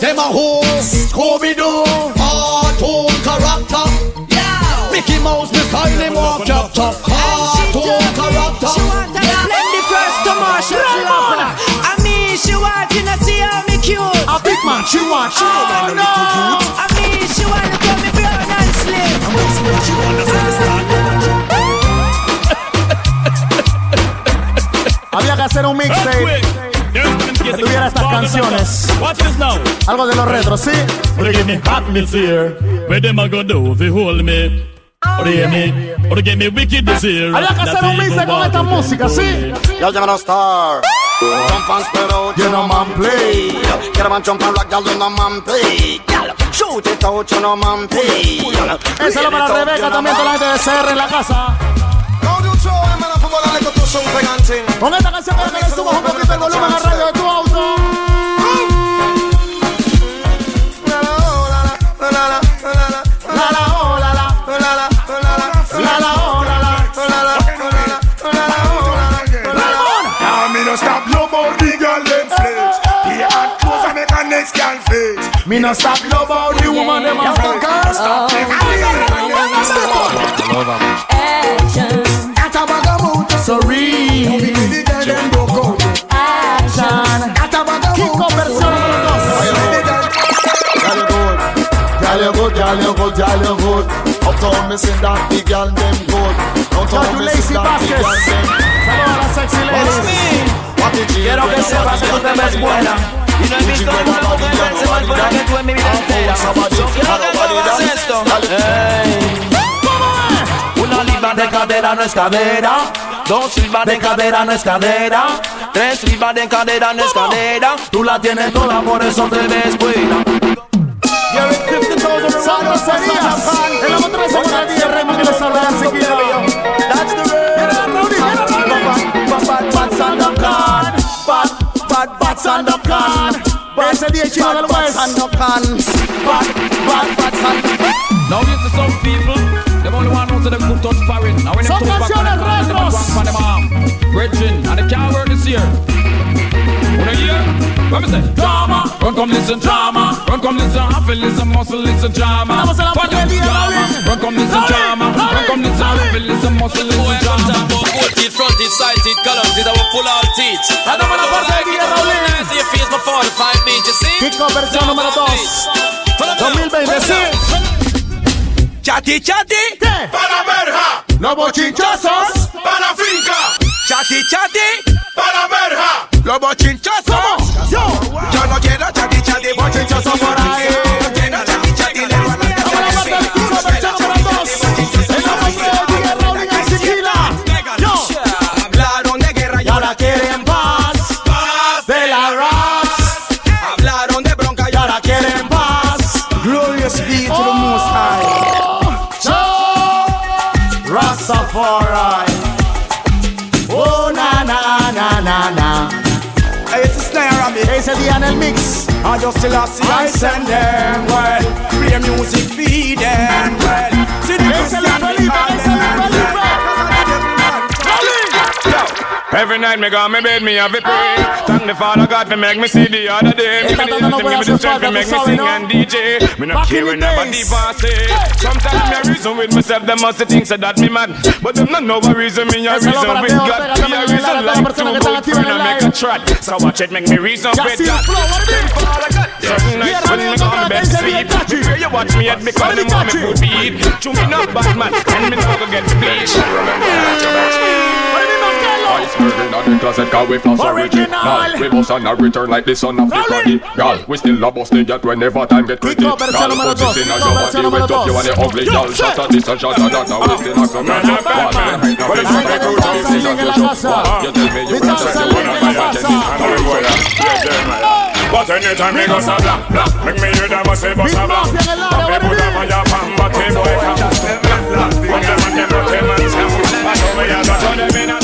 Them a who? Scooby Doo. Cartoon character. Yeah. Mickey Mouse, me style him walk chop chop. Cartoon character. She want to blend the first to Marshall Flower. I mean, she want to know see how me cute. A big man, she want, she Oh want. no! I mean, she want to call me brown and slim. I'm whispering, she want to see the star. Había que hacer un mixtape que tuviera estas canciones. Watch this now. Algo de los retros, ¿sí? Give me atmosphere. Where them a go do if you hold me? Get me, get me wicked this year. Había que hacer un mixtape con esta música, ¿sí? Y'all no star. Jump and spread out, you know man play. Get a man jump and rock, y'all you know man play. Shoot it out, you know man play. Esa es la para Rebeca, también toda la gente de CR en la casa. Con esta canción quiero que le subas un poquito el volumen al radio de tu auto. La la la la. La la la la. Now me no stop no more the girl them flex. The hot clothes I make a next girl face. Me no stop love about the woman them a fuck her. Stop them. So real. Action. Kiko versión número Girl you good, girl you good, girl you good. Uptown me sing that big girl them good. Downtown Yo, me Lazy sing that big Vázquez. girl them. Saludos a las sexy ladies. Quiero que sepas que tú te ves buena Y no he visto ninguna mujer verse más buena que tú en mi vida entera So quiero que tú hagas esto Ey. De cadera no es cadera. Dos libras de cadera no es cadera. Tres libras de cadera no es cadera. Tú la tienes toda, por eso te ves buena. Bats and the can. So them could touch foreign. Now when them touch back on them, them retros. on them arm. Brethren, and they can't work this year. Wanna hear? What me say? Drama. Run come listen drama. Run come listen happy, listen muscle, listen drama. Estamos en la parte del día, drama. Robin. Run come listen drama. Run come listen happy, listen muscle, listen drama. Gold teeth, front teeth, side teeth, column teeth, I will pull out teeth. I don't Estamos en la parte del día, Raulín. See your face, my 45 beat, you see? Kiko versión número 2. 2020, sí. Chati, chati. ¿Qué? Para verja. Los bochinchosos. Para finca. Chati, chati. Para verja. Los bochinchosos. Yo. Yo no quiero Rastafari. Oh, na, na, na, na, na. Hey, it's a snare on me. Ese día en el mix. I just still I see I send them well. Play music, feed them well. See the Ese es Felipe, ese es Every night me go me bed, me have a pray. Thank the Father God for make me see the other day. Give me the Esta give me the strength to make me sing and DJ. Me not Back in caring the about days. deep. Sometimes me reason with myself, them must think say that me mad. But them not know a reason, me a reason with God. Ortega, Me a también en el reason like two que está good activa en friend and make a trot. So watch it, make me reason with sí, that. flow, what it is? Certain nights when me go otra bed sleep. Me pray you watch me head because Rami, me want me catchy. food be eat. Chew me not bad man, and me not go get bleached. Iceberg in the closet cause we floss original We boss and a return like the son of the body Girl, we still a boss they get whenever time get pretty Girl, put this in your body, We up, you are the ugly girl Shot at this and shot at that, now we still a come round But if I get out of this, it's a social You tell me you want to a jet but anytime me go sa blah blah, make me hear them a say bossa blah. Me put up on your palm, but they boy come blah blah. What them and them, what them and them. I know me a go show them in a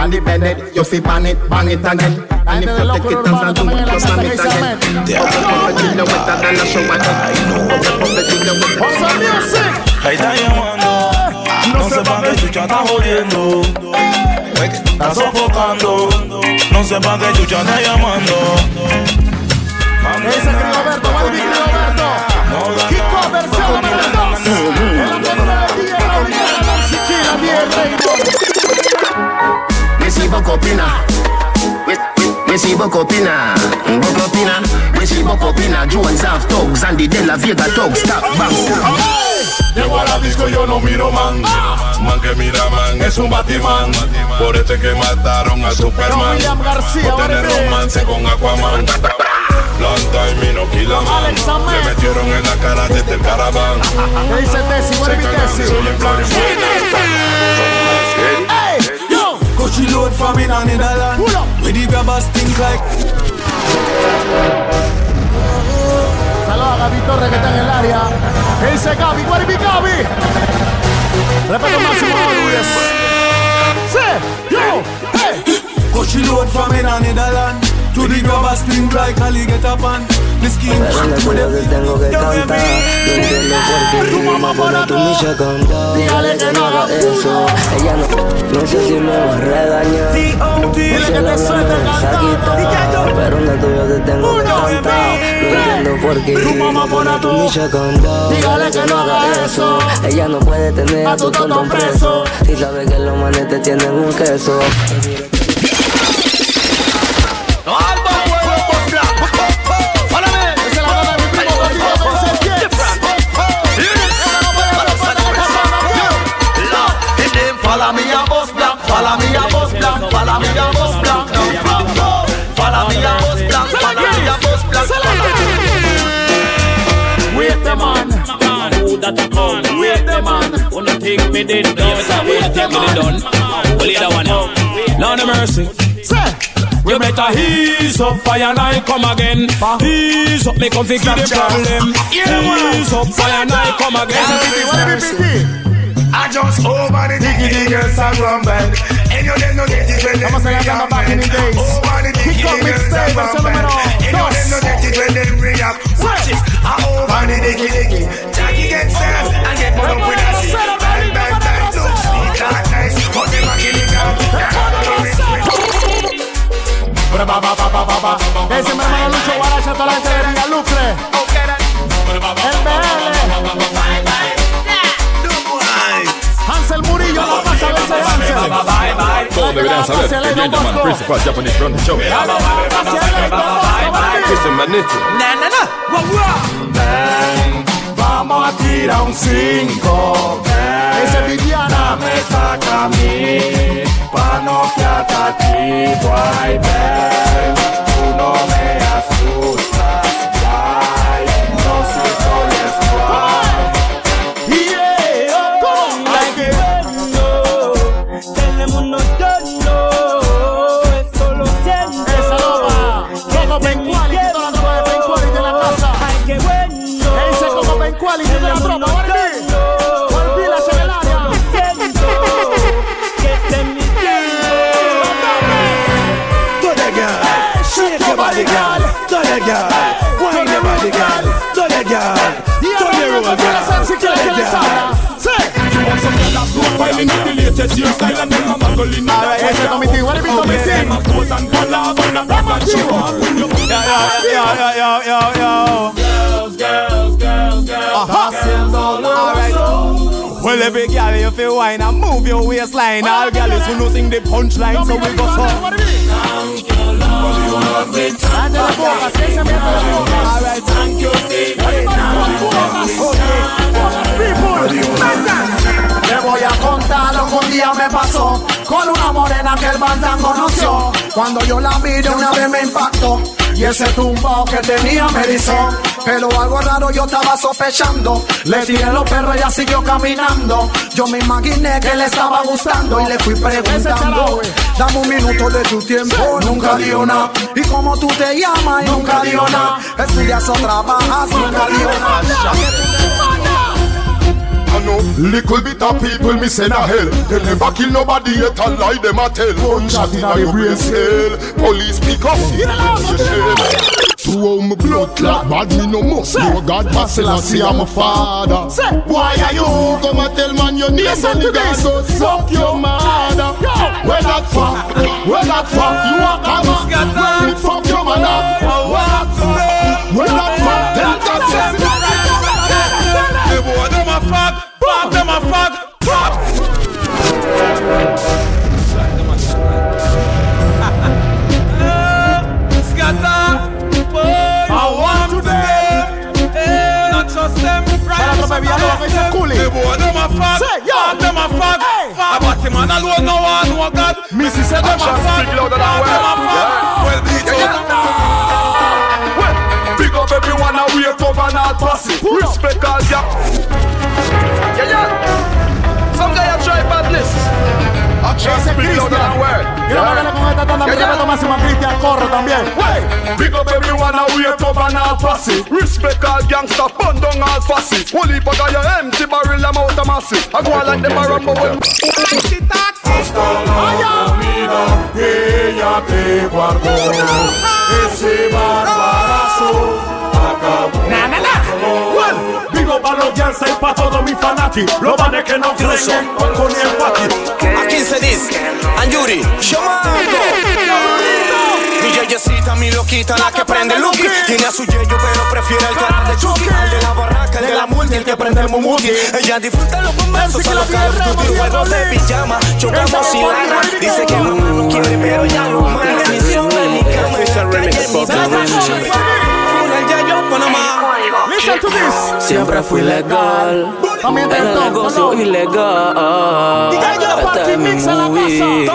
pan the you see pan it, pan it again. And if you take it and do it, you slam it again. No. Sé pa' qué chucha está jodiendo, está sofocando, no. Sé pa' qué chucha está llamando. Dice Roberto, va a Roberto, Kiko versión Roberto. El de la y. si poco opina. Me si poco opina. Poco opina. Me si poco opina. Jones have thugs and the De La Vega thugs. Stop, bang, stop. Llego a la disco yo no miro man Man que mira man es un Batman Por este que mataron a Superman Por tener romance con Aquaman Long time y no kill a man Alex Amé. Le metieron en la cara desde el caraván be Desi? Soy en plan Go she load from in and in the land. Where the grabbers think like. Saludos a Gaby Torres que está en el área. Ese Gaby, Guaribi Gabi. Respeto máximo a Luis. Sí, yo, hey. Go she load from in and in the land. To the grabbers think like Ali get up on. The skin. Pero yo que tengo que cantar No entiendo por qué mi mamá misa a cantar Dígale que no haga eso Ella no, no sé si me va a regañar. No sé la habla me vas a quitar Pero no tuyo te tengo que cantar. No entiendo por qué mi mamá tu misa a cantar Dígale que no haga eso. Ella no puede tener a tu tonto preso. Si sabe que los manes te tienen un queso Follow me a bus black, follow me a bus black, follow me a bus black. Follow me a bus black, follow me a bus black. Wait the man. Who that a come? Wait the man. Wanna take me dead done? Wanna take me dead done? Well, the other one now. Lord of mercy. You better ease up, fire and I come again. Ease up, me come fix the problem. Ease up, fire and I come again. I just over the diggy the girls are rumble And you them no get it when them Vamos a ring la your back in the days. Over the diggy Kick the up girls versión rumble And you them no get it when them ring maniac. Watch it, I over the dicky dicky. Jackie gets there and get put up with a seat. Bang, bang, bang, look sweet and nice. But them a kill it down. Ba, ba, ba, ba, ba, ba, ba. Ese hermano Lucho Guaracha, toda la gente de Lucre. El BL. Hansel Murillo, no pasa a veces Hansel. Todos deberían saber que bien llaman Principal Japanese the Show. Christian Magneto. Na, na, na. Vamos a tirar un 5. Ese es Viviana. Me saca a mí, pa' no quedarte a ti, guay, ven. Tú no me asustas, guay. No soy that blow while in the latest hairstyle and them a muggle in the ese comité, what if it comité? Them a pose and collab and a rock and show up. Yo, yo, yo, yo, yo. Girls, girls, girls, girls. Alright. Well, every girl you feel wine and move your waistline. All girls who know sing the punchline, so we go so. Alright, thank you. Te voy a contar lo que un día me pasó con una morena que el bandán conoció. Cuando yo la miré una vez me impactó y ese tumbao que tenía me erizó. Pero algo raro yo estaba sospechando. Le tiré los perros y ella siguió caminando. Yo me imaginé que le estaba gustando y le fui preguntando. Dame un minuto de tu tiempo, nunca dio nada. Y como tú te llamas, y nunca dio nada. Estudias o trabajas, nunca dio nada. Know little bit of people me send a hell. They never kill nobody yet a lie them a tell. Gunshot in a your brain cell. Police pick up you. To how me blood clot bad me no more. No God I see. I'm a father. Why are you come and tell man your name? Listen to this. So suck your mother. Where that fuck? Where that fuck? You a come Where fuck your mother? Where that fuck? Tell that carry along, it's a coolie. The boy, them a fag. Say, yo. Them a fag. Hey. A batty man alone, no one, no God. Missy said them a fag. Speak louder than well. Them a fag. Well, beat up. Well, big up everyone and wake up and not pass it. Respect all y'all. Yeah, yeah. Some guy a try badness. Ese es Cristian. Mira, mándale con esta tanda, Big up everyone, and all. Respect all gangsta, bun down all fussy. Holy bugger, your empty barrel, I'm out of masses. I go like them a rumble. Hasta la comida ella te guardó. Ese barbarazo. Acabó. Well, big up a los Jansa y pa' todos mis fanáticos. Los vanes que no creen en Coco ni en Pati. Aquí se dice, Anjuri, Shomato. Mi yeyecita, mi loquita, la que prende el Lucky. Tiene a su yeyo, pero prefiere el canal de Chucky. El de la barraca, el de la multi, el que prende el mumuti. Ella disfruta los bombazos a los Call of Duty, juegos de pijama. Chocamos sin lana. Dice que no no quiere, pero ya lo manda. Misión de mi cama. Panamá. Listen to this. Siempre fui legal. Tentó, negocio ¿no? ilegal. Este es mi movie.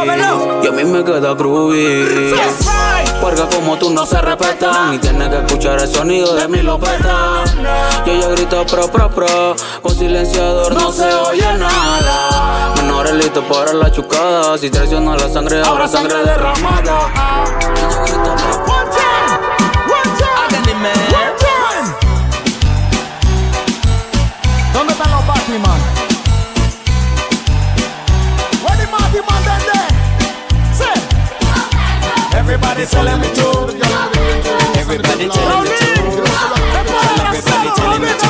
Y a mí me queda groovy. Porque como tú no se respetan y tienes que escuchar el sonido de mi lopeta. Y ella grita pro pro pro, con silenciador no se oye nada. Menores listos para la chucada, si traiciona la sangre habrá sangre derramada. Ella grita pro pro. One ¿Dónde están los Batman? Where the Batman then there? Say. Everybody me. Everybody telling me to. Everybody telling me to.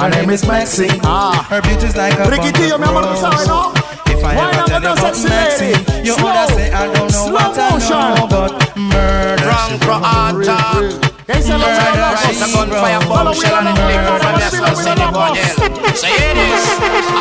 Her name is Maxine. Ah. Her beauty's like a Riquitillo, mi amor, tú sabes, ¿no? If I ever tell you about Maxine, you say I don't know Slow what I know, motion. but murder. Wrong for all time. They say look at us. Rise and gun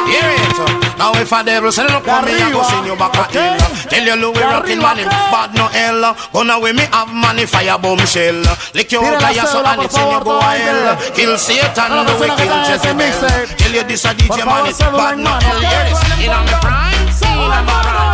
Hear it. Now if a devil send up on me, I go send you back a hill. Tell you Louis rocking man him bad no hell. Gonna with me have money fire bomb shell. Lick your and it's in you go hell. Kill Satan, do we kill Jezebel? Tell you this a DJ man bad no hell. Hear it. In on me prime, in on me prime.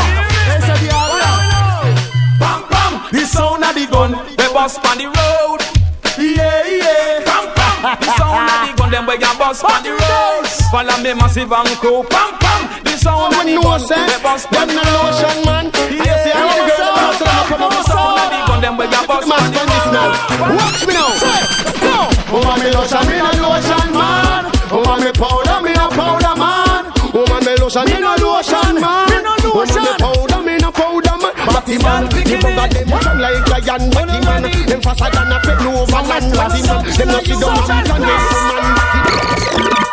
They sound of the gun, they bust on the road yeah, yeah. Pam pam, the sound of the gun them where you bust on the road. Follow me massive and cool. Pam pam, the sound of the gun them bust on the road. man. Yeah, see how the girl bust on the sound of the gun them where you bust on the road. Watch me now. Go. Oh, I'm lotion, me no lotion man. Oh, I'm powder, me a powder man. Oh, I'm lotion, me no lotion man. Me no lotion. Batty man, me bugger them strong like lion. Batty man, them faster than a pet over land. Batty man, them no see down and plan them man.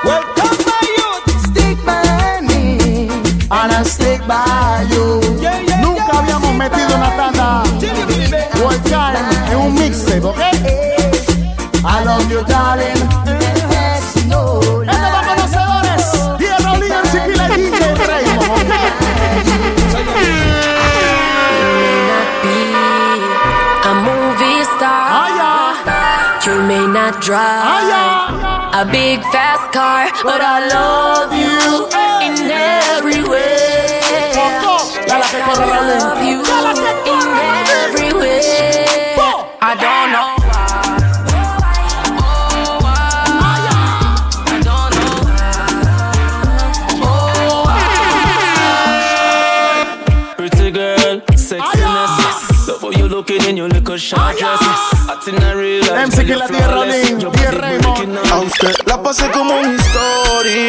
Welcome my youth, stick by me, and I stick by you. Nunca habíamos metido una tanda World Time en un mixtape, ¿ok? I love you, darling. You not drive a big fast car, but I love you in every way. Yes, I love you in every way. I don't know Pretty girl, sexiness. Love how you looking in your little short dress. Hot MC que la tierra body Raymond. A usted la pasé como un story.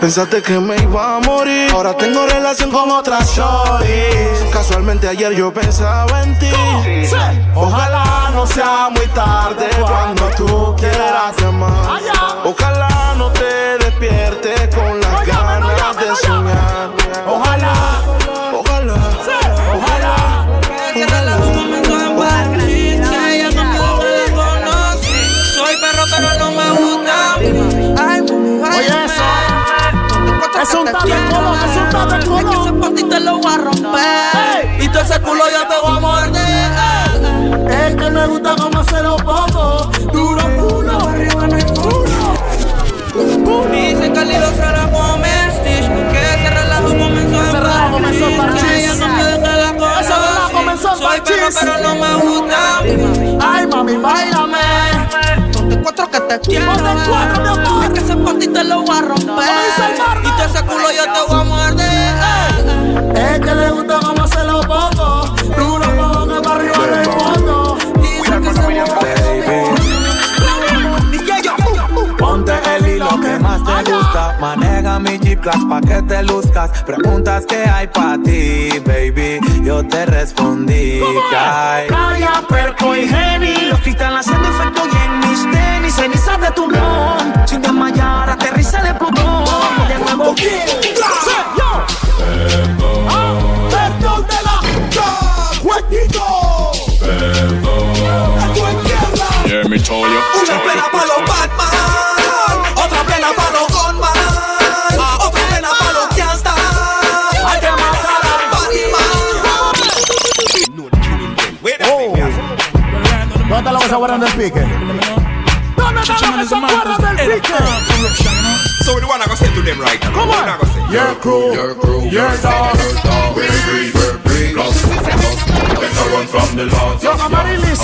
Pensaste que me iba a morir. Ahora tengo relación con otras shorties. Casualmente ayer yo pensaba en ti. Ojalá no sea muy tarde cuando tú quieras llamar. Ojalá no te despiertes con las ganas de soñar. Ojalá, Colón, es un tal de Es que ese por ti te lo voy a romper. Y todo ese culo yo te voy a morder. Es que me gusta cómo se lo pongo. Duro, duro, arriba no hay Dicen que el hilo será como Stitch. Que ese relajo comenzó en relajo comenzó. Parchís. Ella no puede que la conocí. Ese relajo comenzó en Soy perro pero no me gusta. Ay, mami, bailame. Ponte cuatro que te quiero. Ponte cuatro, mi amor. Es que ese por ti te lo voy Class pa' que te luzcas. Preguntas que hay pa' ti, baby. Yo te respondí que hay. Calla, perco y geni. Los cristales haciendo efecto y en mis tenis. Cenizas de tu blon. Sin desmayar, aterriza de Plutón. De nuevo, Perdón de la jueguito. Esto es tierra. Yeah, me told you. Una Batman. ¿Dónde lo vas a guardar del pique? ¿Dónde está lo que del pique? So the one I go say to them right now. Come What I go say? on. Your crew, your crew, your dog. We're free, we're free. Lost, lost. Better run from the law. Yo, Amarilis.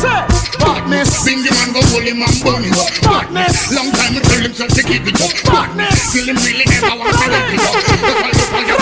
Say, badness. Bring the man go hold him and burn him up. Badness. Long time I tell him so to keep it up. Badness. Still him really never want to let it up.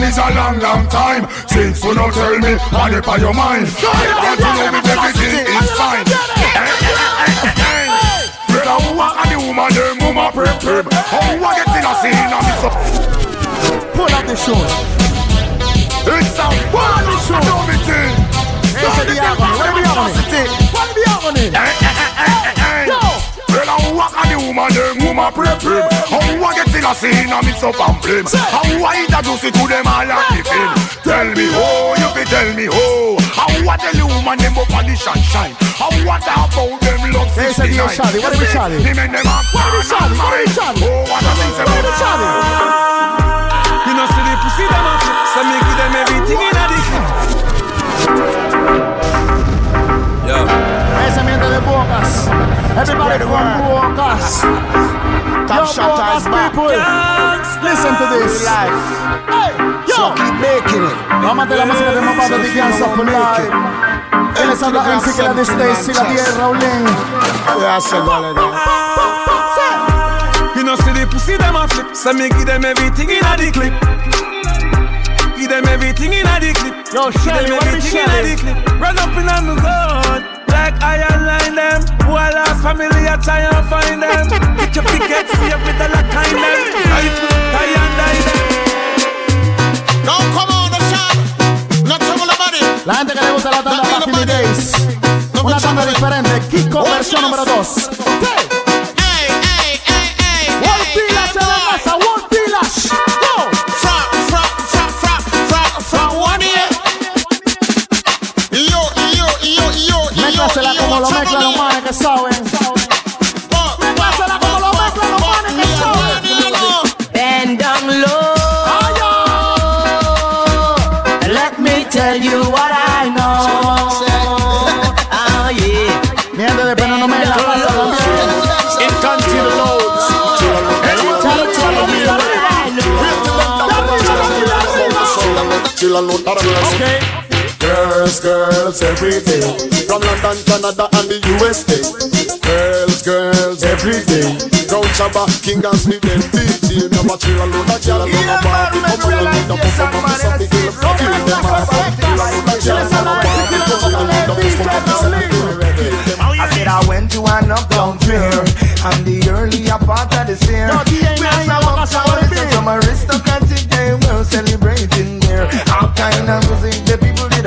Man is a long, long time Since you don't tell me what it on your mind. I want to know if everything is fine. Brother, who are the woman, them woman prep prep. How who are getting a scene of this up Pull up the show. It's a one show. Know me thing Ese diácono, what the diácono? What the diácono? Yo! Brother, who are the woman, them woman prep prep How who are getting a scene of this up and blame? How who are introduce it to them all like the film Tell me how, you be tell me how How what tell the woman them up on the sunshine? How what about them love Ese día 69 Charlie, what the Charlie? They make them a What the Charlie? What the Charlie? Oh, what a thing say What the Charlie? You know see the pussy them a flip So me give them everything in a dick. Yo Ese miente de bocas. Everybody from bocas. Top shotters people. Listen to this. Hey, yo. keep making it. Vamos a la música de Mopado de Gansa for live. Él es la MC que la de Stacy, la tía Raulín. Ya se You know see the pussy them a flip So me give them everything in a the clip Give them everything in a the clip Yo, Give Shelly, them what is everything in a Shelly? Run up in on the gun Like I line them. Who I lost family I try and find them. Get your picket safe with a lock kind them and die them No, come on, no shot. No tengo la gente que le gusta la tanda Back in the Days. Una tanda diferente. Kiko versión número 2. Yo, yo, Mézclasela como lo mezclan los manes que saben. Mézclasela como lo mezclan los manes que saben. Bend down low. Let me tell you what I know. Oh yeah. Mi gente de pena no me la casa también. In country the loads Chill and load Okay. Girls, girls, every day. From London, Canada, and the USA. Girls, girls, every day. Crown Chaba, King and Smith, and DJ. Never chill alone, a girl alone, a party. Come on, I need a puff up, I'm something. Girl, fuck you, them a fuck. Girl alone, a girl alone, a party. Come on, I need a puff up, I'm something. I said I went to an uptown fair And the earlier part of the fair We had some uptown, some aristocratic They were celebrating there All kind of music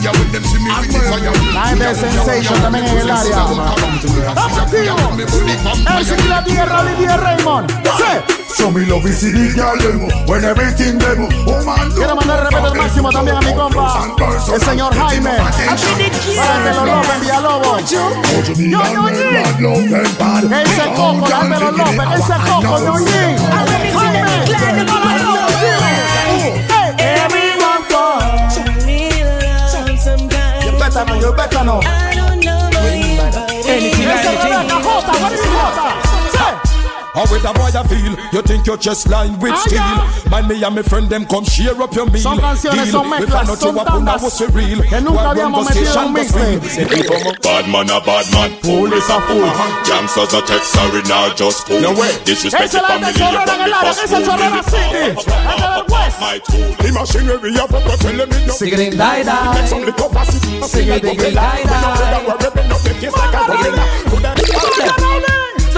kuya, when them see me with the fire. La gente de Sensation también en el área. Vamos. El La Tierra, Lidia Raymond. Sí. So me love is the girl demo When everything demo Oh man Quiero mandar respeto al máximo también a mi compa, el señor Jaime. Para los López, Villalobos. Yo, yo, Ese coco, los López, ese coco, yo, Jaime. Better know, you better know. with a boy I feel. You think your chest line with steel. Man, me and my friend them come share up your meal. Deal. If I not you up, una was real. Why run bus station bus real? Bad man a bad man, fool is a fool. Gangsters a text sorry now just cool. Disrespect the family, you come me fast food. My tool. The machinery of a tell him it no. Sigging die die. Sigging die die. Sigging die die. Sigging die die.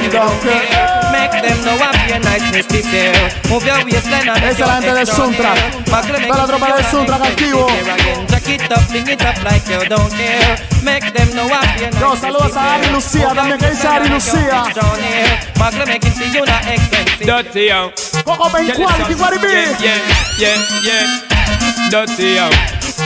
Kiko versión número dos. Make them know I'm being nice, Mr. Sale. Move your waistline and Esa es la gente de Suntra. Toda la tropa de Suntra activo. Jack it up, fling it up like you don't care. Make them know I'm being nice. Yo, saludos a Ari Lucía, también que dice Ari Lucía. Magle making see you not expensive. Dirty yo. Coco Ben Quality, what it be? Yeah, yeah, yeah. Dirty yo.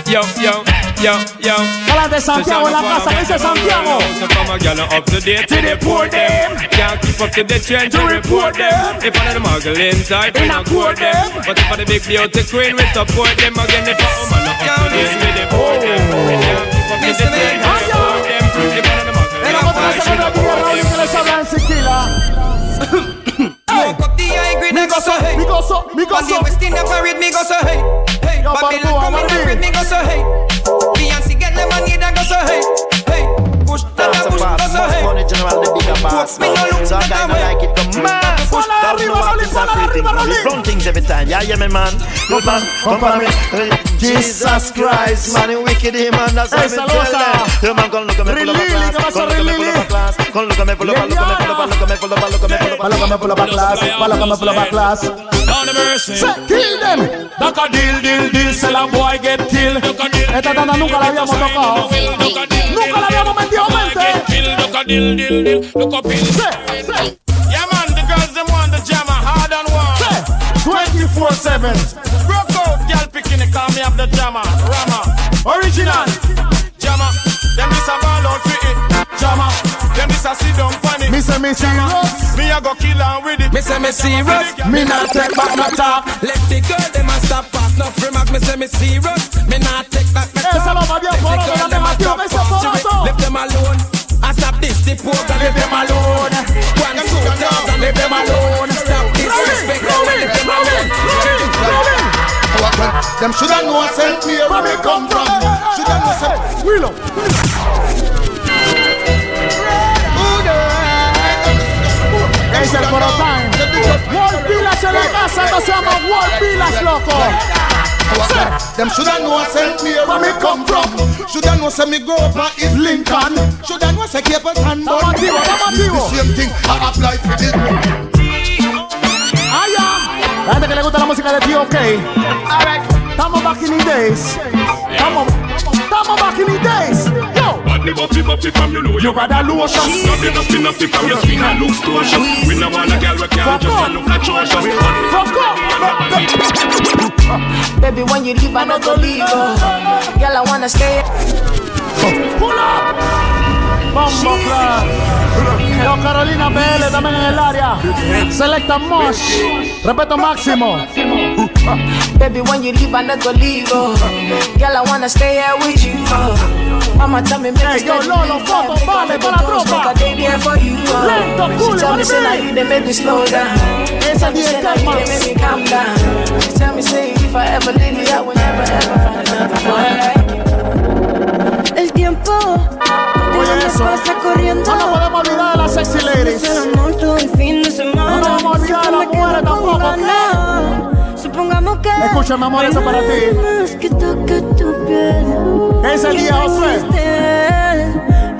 Yo, yo, yo, yo. Galante Santiago en la casa, ¿qué dice Santiago? So come a girl up to date to report them. Can't keep up to the trend to report them. If one of the muggling type, we not court them. But if for the big beauty queen, we support them. Again, if a woman not up to date, we deport oh. them. We can't keep up to the trend to report them. If one of the muggling type, we support them. Smoke up the high grade, I go so hey. Me go so, me go On the. West Indian parade, me go so hey. Hey, Babylon come in the parade, me go so hey. Beyonce get money, I go so hey. Hey, push, then I push, that's. Money general, the bigger boss, man. So I kinda like it, come mm, man. Push, down the wall, it's a free. We run things every time, yeah, yeah, me man. Good man, come on me. Jesus Christ, man, he wicked him, and that's what I'm telling you. man, come look at me, pull up a class. Come look at me, pull up a class. Come look at me, pull up, look at me, pull up, look at me, pull up, look at me, pull up, look at me, pull up a class. Look at me, pull up a class. Down the mercy. Say, kill them. Daca deal, deal, deal, sell a boy get killed. Esta tanda nunca la habíamos tocado. Nunca la habíamos metido mente. Daca deal, deal, deal, up in. Say, say, Yeah man, the girls them want the jammer, hard and warm. say. 24-7. Broke out, girl picking it, call me up the jammer, rammer. Original. Jammer, them this a ball out for it. Jammer, them this a sit down funny. Me say me serious. Me a go kill her with it. Me say me serious. Me not take back no talk. Let the girl them a stop pass no remark. Me say me serious. Me not take back no talk. lo va bien, Let the Polo, girl them a stop me dice pass to Polo, it. todo. Leave them alone. I stop this the program. Leave them alone. One two dogs and leave them alone. Stop this, disrespect. Leave them alone. Them shoulda know say where Where me come from? Es el Corotán. World Village en la casa, esto se llama World Village, loco. Them shoulda know say where me come from. Shoulda know say me grow up at East Lincoln. Shoulda know say Capleton. The same thing I apply for this. La gente que le gusta la música de T.O.K. Estamos back in the days. Estamos, estamos back in the days. Yo. Buffy buffy from you know You rather lotion. Nothing nothing nothing from your skin and look torture We no want a girl we can't just a look atrocious Fuck up. Baby, when you leave, I not go leave. oh. Girl, I wanna stay. Pull up. Bombo Club. Yo, Carolina PL también en el área. Selecta Mosh. Respeto máximo. Baby, when you leave, I not go leave. Oh. Girl, I wanna stay here with you. Oh. Mama tell me, make Hey, you yo, Lolo, foto, Make vale, I para tropa. Oh. Lento, She tell me, say, now you, they make me slow down. Esa Tell me, say, now you, they make me calm down. She tell me, say, if I ever leave you, I will never, ever find another boy like you. El tiempo Oye, eso. pasa corriendo. No nos podemos olvidar de las sexy ladies. De semana. No nos vamos a olvidar de que. Escúchame, amor, eso para ti. Que toque tu piel. ¿Qué dice el que día, Josué?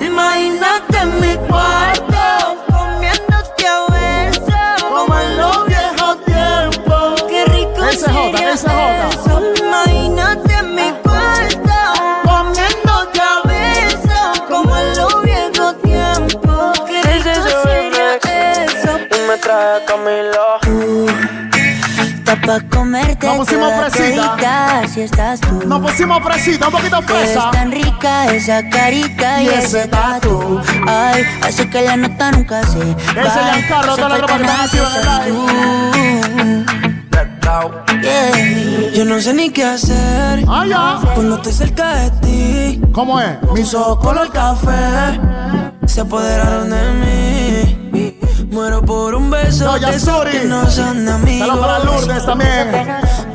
Imagínate en mi cuarto. Comiéndote a besos. Como en los viejos tiempos. Qué rico Ese J, sería ese J. eso. Imagínate en mi cuarto. Comiéndote a besos. Como en los viejos tiempos. Qué rico sería eso. Tú me traes Camila. Está pa' comerte Nos pusimos fresita. si estás tú. Nos pusimos fresita, un poquito Es fresa. tan rica esa carita y, Y ese ese tatu. Ay, hace que la nota nunca se va. Giancarlo, Hace toda la ropa que. Yeah. Yo no sé ni qué hacer Ah, ya. cuando estoy cerca de ti. ¿Cómo es? Mis ojos color café se apoderaron de mí. Muero por un beso No, ya, de esos que amigos. Saludos para Lourdes también.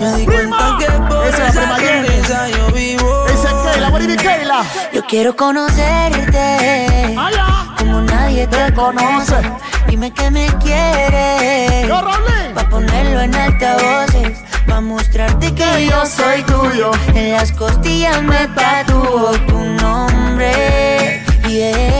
Me di Prima. cuenta que por Esa es la esa sonrisa yo vivo. Dice Keila, what is Keila? Yo quiero conocerte como nadie te conoce. Dime que me quieres. Yo. Pa' ponerlo en altavoces. Pa' mostrarte que yo soy tuyo. En las costillas me tatúo tu nombre. Yeah.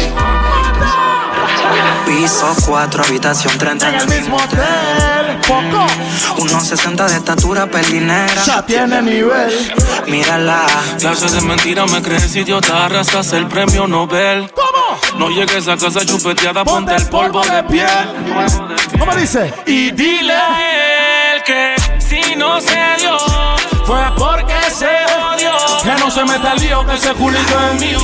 Piso 4, habitación 30 en el mismo hotel, poco. 1.60 de estatura, pelinera. Ya tiene nivel. Mírala. Clases de mentira me crees idiota, arrastras el premio Nobel. ¿Cómo? No llegues a casa chupeteada, ponte el polvo de piel. ¿Cómo dice? Y dile a él que si no se dio, fue porque se odió. Que no se meta el lío, que ese culito es mío.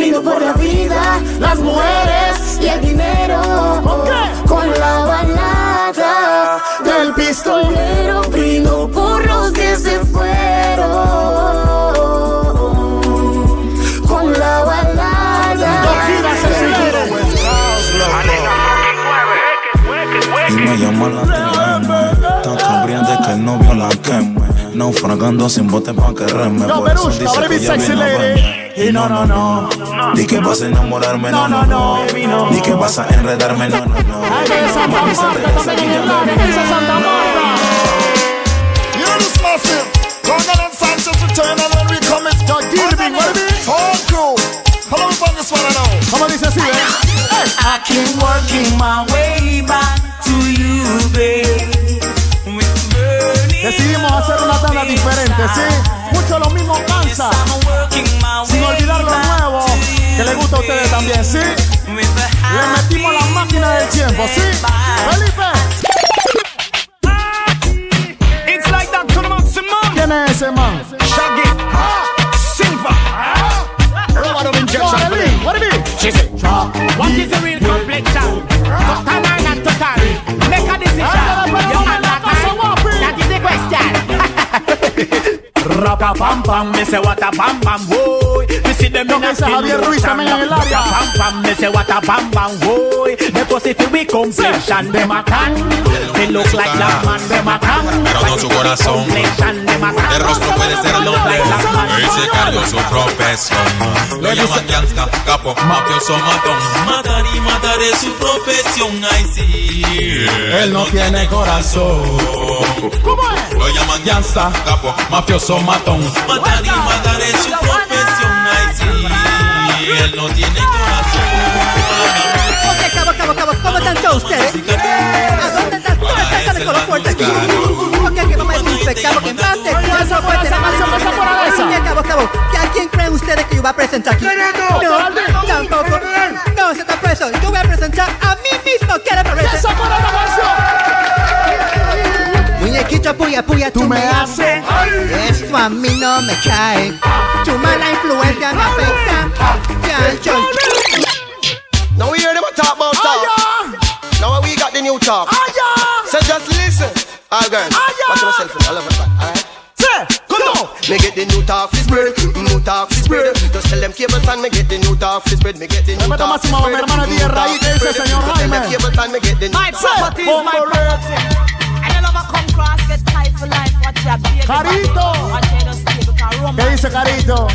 Brindo por la vida, las mujeres y el dinero. Con la balada del pistolero brindo por los que se fueron. Con la balada. Y me llama la TM Tan cambriante que el novio la queme Naufragando sin bote pa' que reme dice baby que ella sexy lady. Y no, no, no. Di que vas a enamorarme, no, no, no Di que vas a enredarme, no, no, no Ay, de Santa Mami, se te Marta, también que en la Santa Marta. You know this massive. Congan and Sanchez return and when we come it's Yo, Gilvin, baby. Crew. Hello, on this one now. ¿Cómo dice así, eh? I keep working my way back to you, babe. Decidimos hacer una tanda diferente, ¿sí? Mucho lo mismo cansa. Sin olvidar lo nuevo que le gusta a ustedes también, ¿sí? Le metimos la máquina del tiempo, ¿sí? Felipe. It's like that to the maximum. ¿Quién es ese man? Shaggy. Silver. Rubber dub injection. What it be? She said, What is the real complexion? what a bam bam, me say what a bam bam, boy. Me see them in a dice Javier Ruiz también en el área. Pam pam, me say what a pam pam, boy. Me pussy fi we complexion, them a can. They look like that man, them a can. Pero no su corazón. El rostro puede ser el nombre. Él se cambió su profesión. Lo llaman gangsta, capo, mafioso, matón. Matar y matar es su profesión, ay sí. Él no tiene corazón. ¿Cómo es? Lo llaman gangsta, capo, mafioso, matón. Matar y matar es su profesión, sí. Él no tiene corazón. Ok, cabo, cabo, cabo, ¿cómo están todos ustedes? ¿A dónde están? ¿Dónde están están con los fuertes aquí? Ok, que vamos a cabo, que más de cuatro fuertes, más de cuatro fuertes. Ok, cabo, cabo, ¿que ¿a quién creen ustedes que yo voy a presentar aquí? No, tampoco. No, se está preso. Yo voy a presentar a mí mismo. ¿Quiere presentar? Muñequito puya puya, tú, me haces. Esto a mí no me cae. Tu mala influencia me afecta. Ya, yo, Now we hear them talk about talk. Now we got the new talk. So just listen. All girls, watch yourself. I love it. Alright. Come on. Me get the new talk fi spread, new talk fi spread. Just tell them cable time me get the new talk fi spread. Me get the new talk fi máximo a mi spread. hermana new Díaz talk Raíz, fi que dice spread. señor Just tell them Jaime. cable time me get the new My talk property is my Bombo property. Carito. ¿Qué dice Carito?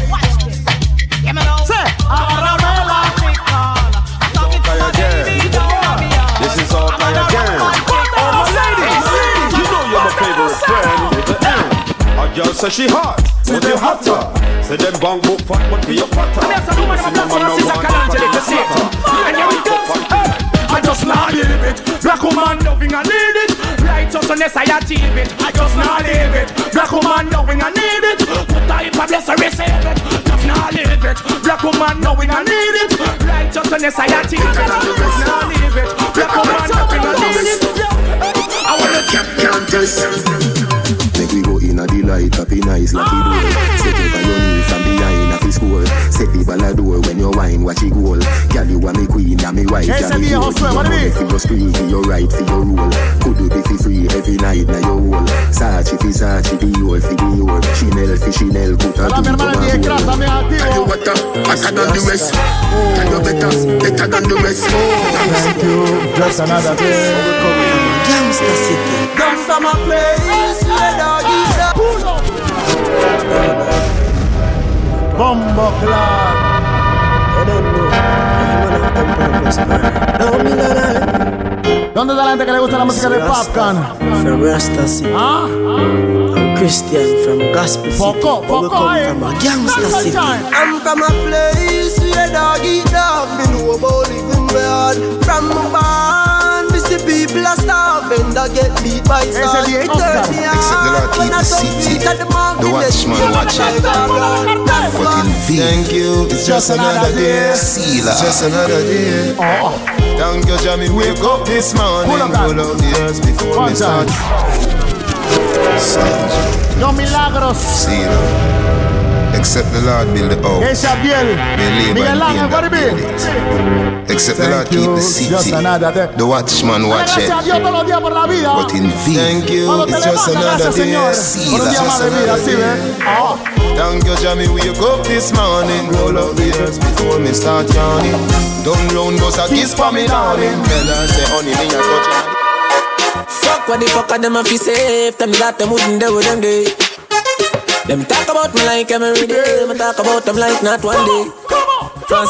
This. Is all oh, my ladies, you know you're my favorite friend with girl say she hot, so they hotter. Say them bang book fat, but be a fatter. I just love it. Black woman loving and need it. Righteousness I achieve it. I just not leave it. Black woman loving I need it. Put I if I bless I receive it. Just not leave it. Black woman knowing I need it. Righteousness I achieve it. Just not leave it. Black woman loving I need it. I wanna cap countess. Make we go in a delight, happy nice, lucky door. Set up on your knees from behind a fist score. Set the ball a door when you wine, watch it goal. Girl, you are me queen, and me wife, Ese and me viejo gold. fue, You what money for your spree, for your right, for your rule. Could do be for free every night, now your whole. Sachi fi Sachi, the your fi the your. Chanel fi Chanel, put a Hola, mi two hermana to Díaz a Craft, hole. también activo. Better than the rest. Oh. Tell you better, better than the rest. Oh. Thank you. Just another day. Gangsta City. Gangsta my place. Where Bombo. ¿Dónde está la gente que le gusta la música de Popcorn? From Rasta City. ¿Ah? I'm Christian from Gospel City. Eh. from a city. I'm from a place where dog eat dog. Me know about living bad. From my barn, me see people are starving. That get beat by Ese sun. It Oscar. me Except the Lord hard when I the don't city. eat at the market. The watchman watch it. But in vain. Thank you, it's just another day. Sealer. It's just another day. Oh. Thank you, Jamie. Wake up this morning. Pull up that. Pull out the earth before One me start. Sounds Los milagros. Sealer. Except the Lord build the house. Ese Abdiel. They Miguel Ángel, what that it build be? it. Except the Lord Thank keep you, the just city. another day. The watchman watch Gracias a it. Dios todos los días por la vida. But in vain. Thank you, Cuando te it's just levantas, another gracias day. Señor. Sí, Por un día just más de vida, another ¿sí day. ves? Ah. Thank you, Jamie. Wake up this morning. Roll up the earth before me start yawning. Down round goes a kiss for me, darling. Tell her, say, honey, me a touch her. Fuck what the fuck are them a fi safe Tell me that them wouldn't do with them day Them talk about me like every day Me talk about them like not one day Cause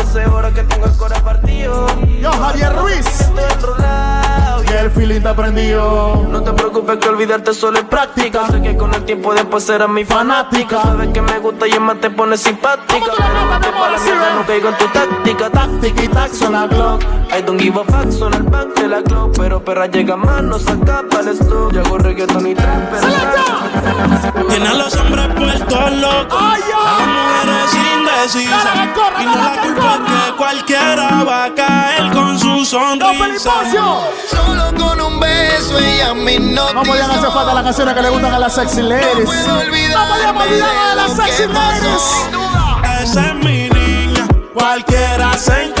12 horas que tengo el corazón partido. Yo, Javier Ruiz. Y el feeling te prendido. No te preocupes que olvidarte solo es práctica. Sé que con el tiempo después serás mi fanática. Sabes que me gusta y más te pones simpática. No te para no caigo en tu táctica. Táctica y tax la Glock. I don't give a fuck, son el back de la Glock. Pero perra llega más, no se acaba el stock. Yo hago reggaeton y trap. Tiene a los hombres puestos locos. Las mujeres indecisas. Y no la culpa que cualquiera va a caer con su sonrisa. Solo con un beso ella me hipnotizó. No podían hacer falta las canciones que le gustan a las sexy ladies. No, podíamos olvidarnos de las sexy ladies. Esa es mi niña, cualquiera se encariña.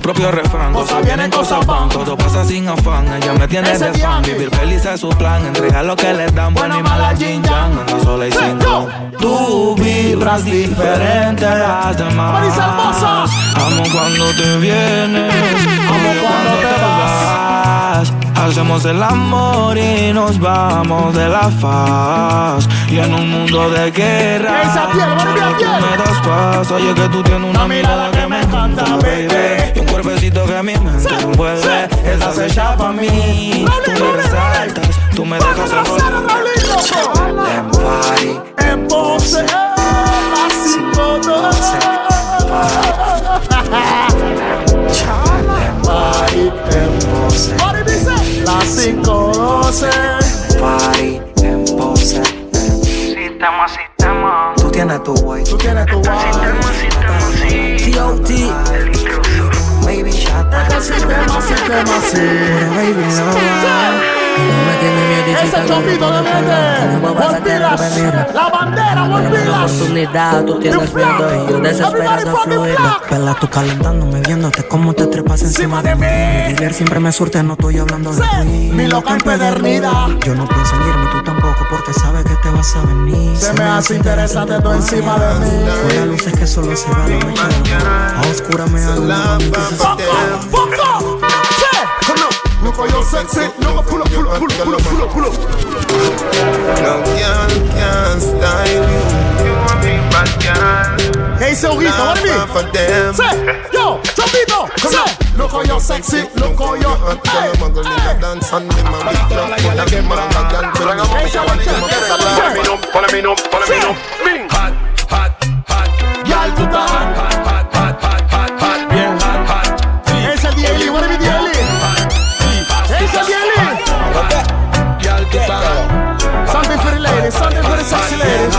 Propio refrán, cosas vienen, cosas van, todo pasa sin afán. Ella me tiene Ese de fan, vivir feliz es su plan. Entregar lo que le dan, bueno y mala Jin Yang, anda sola y sin don. Tú vibras diferente a las demás. Amo cuando te vienes, amo cuando te vas. Hacemos el amor y nos vamos de la faz. Y en un mundo de guerra, Esa piel, tú piel. me das paz. Oye, que tú tienes una mirada que encanta, baby. Y un cuerpecito que mi mente envuelve. Estás hecha pa' mí. Tú me resaltas, tú me dejas envolver. En party. En pose. En party. En pose. Party dice. Las cinco doce. Party en pose Sistema, sistema Tú tienes tu guay Tú tienes tu guay T.O.T. Baby shot Este sistema, sistema, sí. Baby no me tiene miedo Ese chopito de mente. Volpilas. La bandera, volpilas. oportunidad, tú tienes miedo y yo desesperado a fluir. Pela tú calentándome, viéndote cómo te trepas encima de mí. Mi dealer siempre me surte, no estoy hablando de ti. Mi loca empedernida. Yo no pienso en irme, tú tampoco, porque sabes que te vas a venir. Se me hace interesante tú encima de mí. Fuera luces que solo se va la noche. A oscura me alumbra cuando empiezas a Foco, foco. Sí. Look at your sexy. At pull up, pull up, pull up, pull up, pull up, pull up. No girl can style you. You want me bad girl. For them. Sí. Yo, chopito. Sí. Look at your sexy. Look at your. hot girl dance and them a big club full of them them Follow me up, follow me up, follow me. Bing. Hot, hot, hot. Girl hot, hot, hot, hot, hot, hot, hot. Bien hot, hot. Ese es Dieli, what is Dieli? Ese es Dieli. Girl to the hot. Something for the ladies, something for the sexy ladies.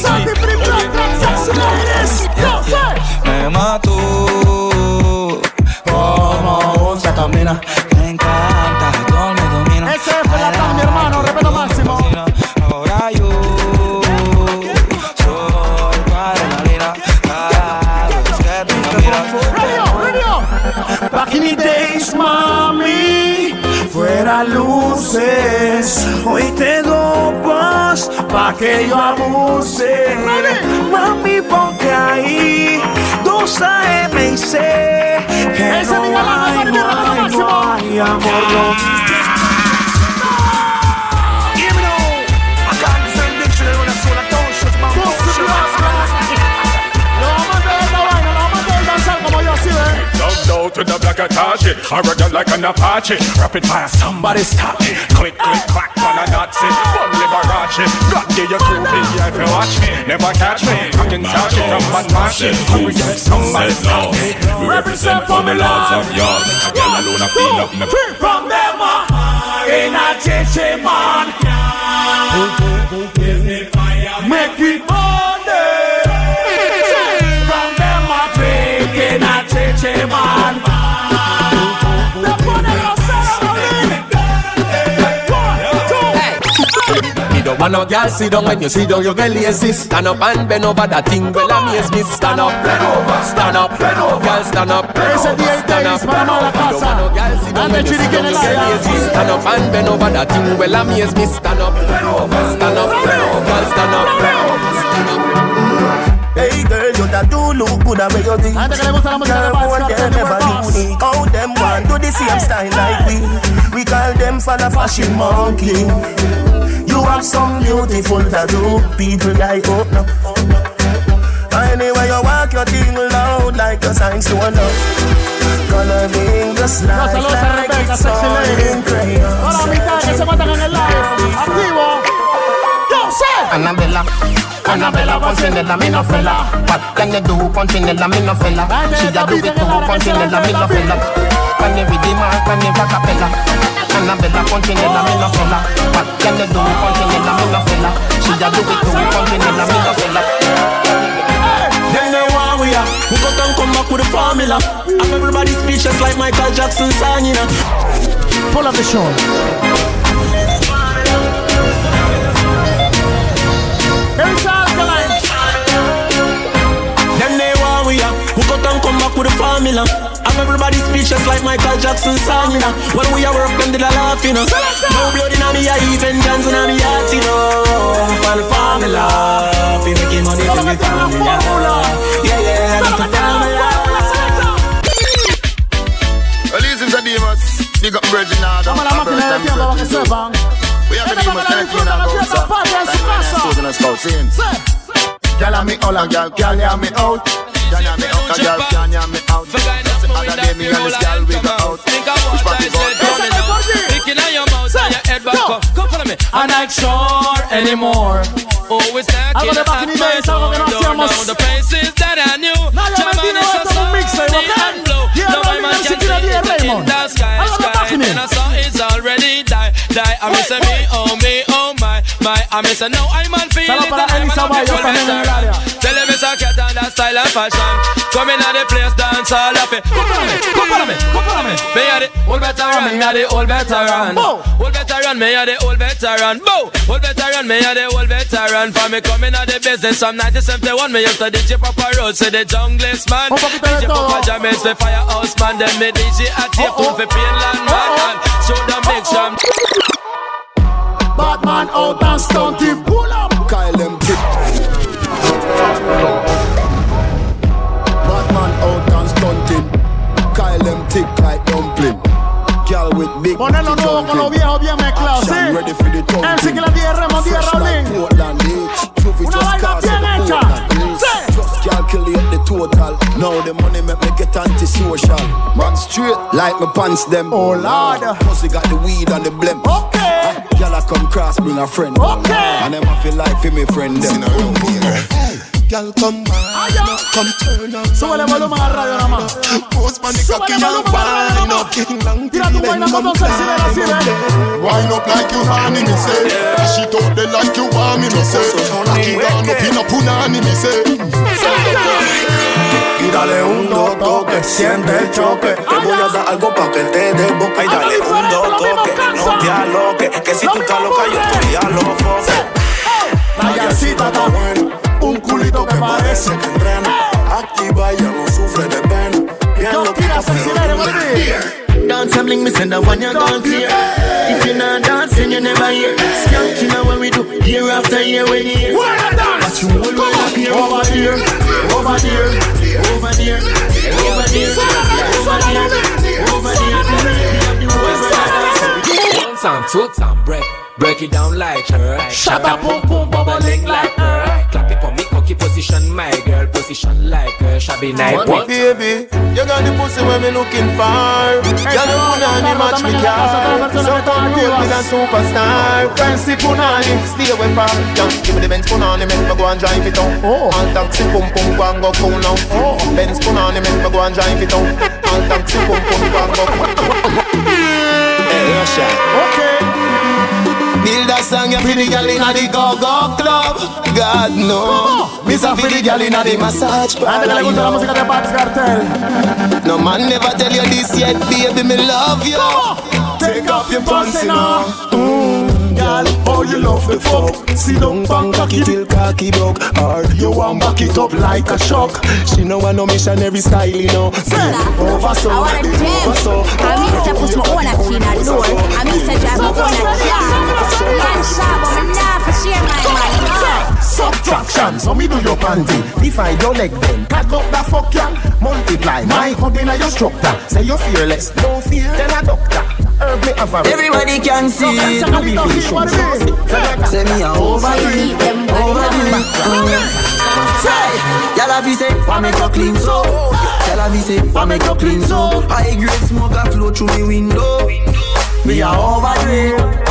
Something for the black, black sexy ladies. Yo, say. Me mató camina. Me encanta, todo me domina. Ese es la paz, mi hermano, respeto máximo. Ahora yo soy adrenalina. Cada vez que tú me miras. Radio, radio. Back in the days, mami, fuera luces. Hoy te dopas pa' que yo abuse. Mami, ponte ahí, cosa me hice que no no amor. No. To the black Atashi Arrogant like an Apache. Rapid fire, somebody stop me. Click, click, clack, on a Nazi. Fun Liberace. God give you two yeah, if you watch me. Never catch me. I can touch it from my machine Hurry up, somebody stop me. Represent for me lords of yours. A girl alone I feel up me From them a in a chichi man. Make we burn From them uh, a drink in a chichi man Want no girl sit down when you sit down, you get lazy. Stand up and bend over that thing. Well, amaze me. Stand up, bend over, stand up, bend over. Girl, stand up, Ese día stand up. Days, para mala Me don't want no girl sit down when you sit down, you get. Stand up and bend over that thing. Well, amaze me. Stand up, bend over, stand up, bend over. Stand up, bend over, stand up. Hey girl, you that do look good at where you be. Gente que le gusta la música de Girl, Club, them 24 never Bars. unique. How them want do the same style like we. We call them for the fashion monkey. You have some beautiful tattoo. People like oh no. Anyway, you walk your thing loud like a sign to a love. Coloring the No, slides saludos a like it's all in crayons. Hola, amistad, que se cuentan en el live. Activo. Yo, sé. Annabella, Annabella, Punchinella, me no fella. What can you do, Punchinella, me no fella? She a do it too, Punchinella, me no fella. Can you read the mark, can you back a fella? Annabella, Punchinella, me no fella. What can you do, Punchinella, me no fella? She a do it too, Punchinella, me no fella. Them know why we are. We got and come back with the formula. And everybody speechless like Michael Jackson song, you uh. know. Pull up the show. It's alkaline. Them know why we are. We got and come back with the formula. And everybody speechless like Michael Jackson song, you know. When we are work, them did a laugh, you know. No blood in me eye, even Johnson in me heart, you know. For the formula. Fi making money to the formula. Yeah, yeah, that's the formula. Well, listen to Demas. Big up Virgin Adam. Vamos a we have a name of that in our house. I'm not supposed to Girl, I'm all a girl. Girl, I'm me out. I'm me out. Girl, I'm me out. The we. We back up. Come follow. I'm not sure anymore. Always knocking the faces that I knew. Die. I miss a me, oh me, oh my, my. I miss a no, I'm on feel it. I'm on Bayo, también en el área. Tell them it's a cat and that style and fashion. Come in the place, dance all of it. Come follow me, come follow me, come follow me. Me are the old veteran, me are the old veteran. Old veteran, me are the old veteran. Bow, old veteran, me are the old veteran. For me coming at the business from 1971, me used to DJ Papa Road, say the junglist man. DJ Papa James, the firehouse man. Then me DJ at tape tune for Finland man. Show them oh, oh. make some. Batman out and stunt him. Pull up. Kyle them tip. Batman out and stunting. Kyle them tick like dumpling. Girl with big Poner lo nuevo con lo viejo bien mezclado, ¿sí? Action, ready for the MC thumping. que la tiene Raymond Díaz Fresh like Raulín. Portland Una just vaina bien hecha. Sí. Calculate the total. Now the money make me get antisocial. Man straight like my pants them. Oh Lord. Pussy got the weed and the blem. Okay. Y'all a come cross, bring a friend. Okay. And them I feel like for me friend. Them. Hey, y'all come back, come turn up. So what am I my radio now a post panic, so what am I doing? I'm a king long till them come climb. Up like you honey, me say. She told they like you want me, me say. Knock it down up in a punani, me say. Y dale un dos toque, siente el choque. Te voy a dar algo pa' que te dé boca. Y dale un dos toque, no te aloques. Que si tú estás loca, yo estoy a los foques. La yacita está buena. Un culito que parece que entrena. Activa ya no sufre de pena. Bien sexy, ven, baby. Dance and bling, me send the one you gon' clear. If you're not dancing, you never hear. Skank, you know what we do year after year when you hear. But you will well up here, over there, over there, over there, over there, over there, over there. One time, two time, break, break it down like her. Shut up, boom, boom, bubbling like her. Clap it for me, cocky position, my girl, position like her. Shabby night, what? Baby, you got the pussy when me looking for. Girl, you punani match me car. So come roll with a superstar. Fancy punani, stay away from. Yeah, give me the Benz punani, make me go and drive it on. Oh. All taxi pum pum go and go cool now. Oh. Benz punani, make me go and drive it on. All taxi pum pum go and go. Hey, Russia. Okay. Build a song you feel the girl inna the go-go club. God no. Miss a feel the girl inna the massage A la gente le gusta la música de Babs Cartel. No man never tell you this yet baby me love you. Take off your pants now. Mm, girl, oh you love the fuck? Sit down bang cocky till cocky broke. Or you want back it up like a shock She know I no missionary style, you know. Say, over so, I over so I mean, to push my own in the door. I mean, to drive my own car. Man, sharp, but me nah for share my money. Subtraction, so me do your panty. Divide your leg then, cut up the fuck ya Multiply, my hub in your structure. Say you're fearless, no fear, tell a doctor Herb me have a Everybody can see. No be fish, shoes. Say me a overdo it, overdo it. Say, y'all have say, why make you clean so? Y'all have say, why make you clean so? High grade smoke a flow through me window. Me a overdo it.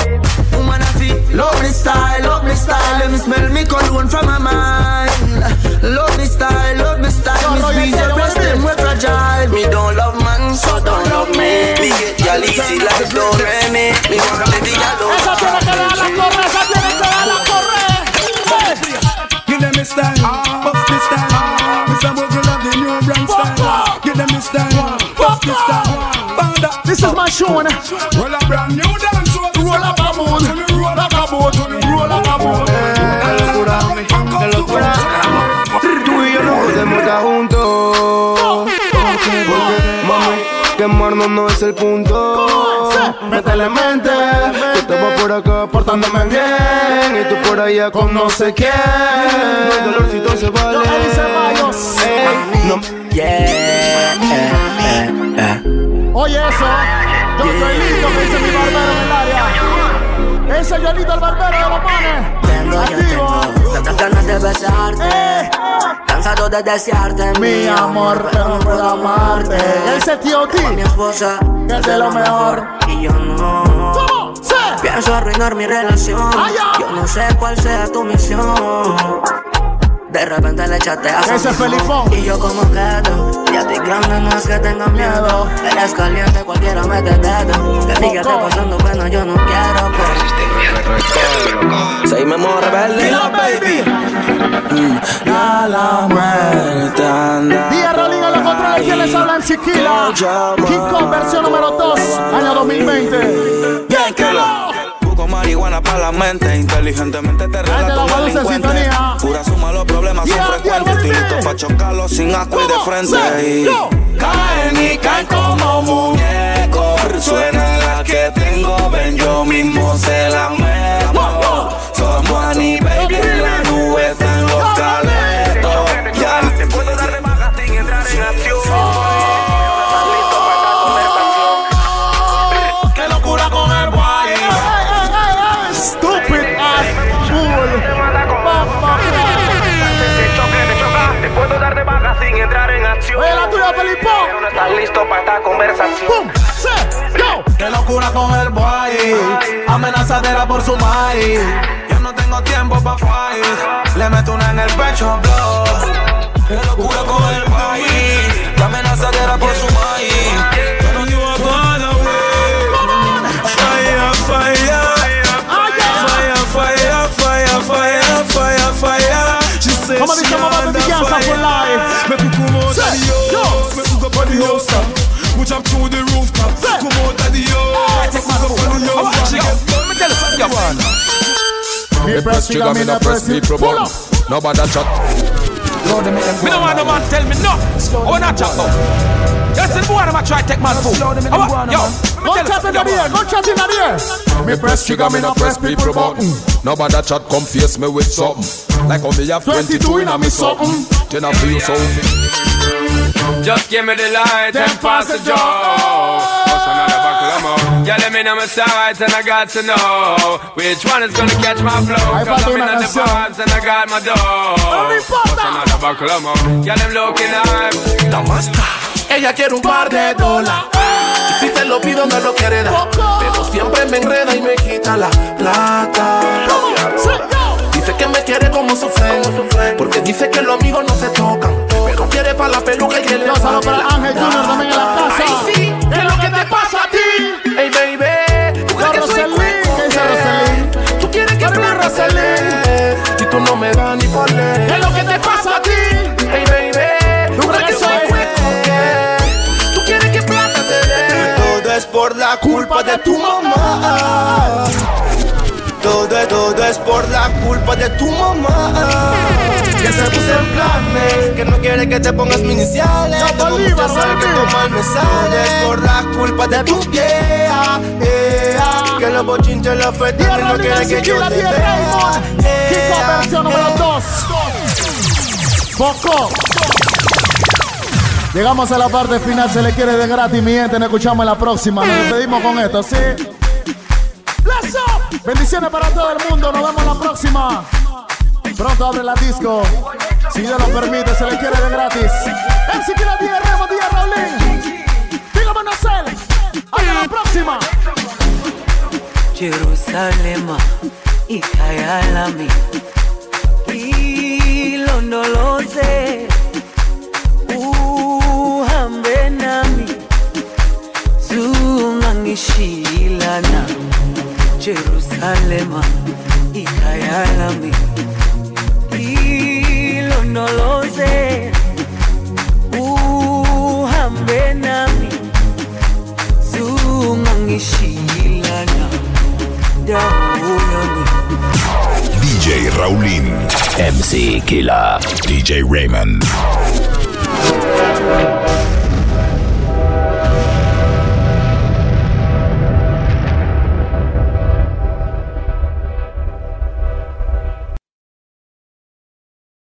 This is my show now. roll a brand new dance. Roll up a moon, roll up a boat, roll up a moon Tú y yo no podemos estar juntos. Porque, mami, quemarnos no es el punto. Métele mente, Yo estaba por acá portándome bien. Y tú por allá con no sé quién. El dolorcito se vale. Yo me dice Mayos. Ey, no. Yeah. Oye eso, Don Joelito que dice mi barbero en el área. Ese Joelito el barbero de los manes Activo. Tantas ganas de besarte, Eh, cansado de desearte, mi amor, pero no puedo amarte. Ese tío T, Mi esposa que es de lo mejor. y yo no. ¿Cómo? Pienso arruinar mi relación. Allá. Yo no sé cuál sea tu misión. De repente le echaste a Ese su Felipón. Y yo como quedo Y a ti grande no es que tenga miedo. Eres caliente, cualquiera mete dedo. Que diga está pasando pena, yo no quiero pero Soy memoria rebelde. Dilo, baby. Mm, Ya la muerte anda. Día Rolling a los controles que les hablan Chiquila King Kong versión número 2 Año 2020 Bien que lo. Marihuana para la mente, inteligentemente te relato la un delincuente. Pura suma, los problemas son frecuentes. Estoy baby. listo pa' chocarlos sin asco y de frente. Y yo. caen y caen como muñecos. Suena la que tengo, ven, yo mismo se la meto. Somos a nivel en la nube, están los caletos. Ya te puedo dar listo para esta conversación. ¡Pum! ¡Se! ¡Yo! Qué locura con el boy. Amenazadera por su maíz. Yo no tengo tiempo pa' fight. Le meto una en el pecho, bro. Qué locura con el boy. Amenazadera por su maíz. Yo no digo a Fire, fire. Fire, fire, fire, fire, fire, fire. She on, she under fire. Me come out of Say, the house. Me pick up on the house top. Push up through the rooftop. Come out of the house. Pick up on the house. Let me tell you something, man. Me press trigger, me no press it. Pull up. Nobody chat. Me no want no man tell me no. I wanna chat now. Listen, boy, I'm try take my food. How about- Yo, Go chat in the beer, go chat in the beer. me press trigger, me no press people button. Nobody chat come face me with something. Like how me have 22 in a me something. Then I feel so. Just give me the light and pass the joe. What's another buckle of more? Yeah, let me know my sides and I got to know which one is gonna catch my flow. Cause I'm in the vibes and I got my dough. What's another buckle of more? Yeah, them looking. Damasta. Ella quiere un par de dólares. Y si se lo pido, me lo quiere dar. Pero siempre me enreda y me quita la plata. Dice que me quiere como su friend. Porque dice que los amigos no se tocan. Pero quiere para la peluca y que le para Ángel Junior también en la casa. Ay, sí, ¿qué es lo que te pasa a ti? Hey, baby, ¿tú crees que soy Roselín, cuico? ¿qué dice Roselín? Tú quieres que plata se lee Y tú no me das ni por ley ¿Qué es lo que te pasa a ti? Hey, baby, ¿tú crees que soy cuico? Tú quieres que plata te dé Todo es por la culpa de tu mamá. Todo, todo es por la culpa de tu mamá. Que se puso en planes, que no quiere que te pongas mis iniciales. Tengo mucha sal que tu mal me sale. Es por la culpa de tu vieja. yeah. Que los bochinches los fetiches no quiere que yo te vea. Kiko versión número 2. Poco. Llegamos a la parte final, se le quiere de gratis, mi gente. Nos escuchamos en la próxima. Nos despedimos con esto, ¿sí? Up. Bendiciones para todo el mundo. Nos vemos la próxima. Pronto abre la disco. Si Dios lo permite, se le quiere de gratis. MC Kira Díaz Remo, Díaz Raulín. Dígame Nacel. Hasta la próxima. Jerusalema ikayalami ilondoloze uhambe nami zungangishilana Jerusalema ikayalami ilondoloze uhambe nami zungangishilana dawo yami DJ Raulín. MC Killer. DJ Raymond.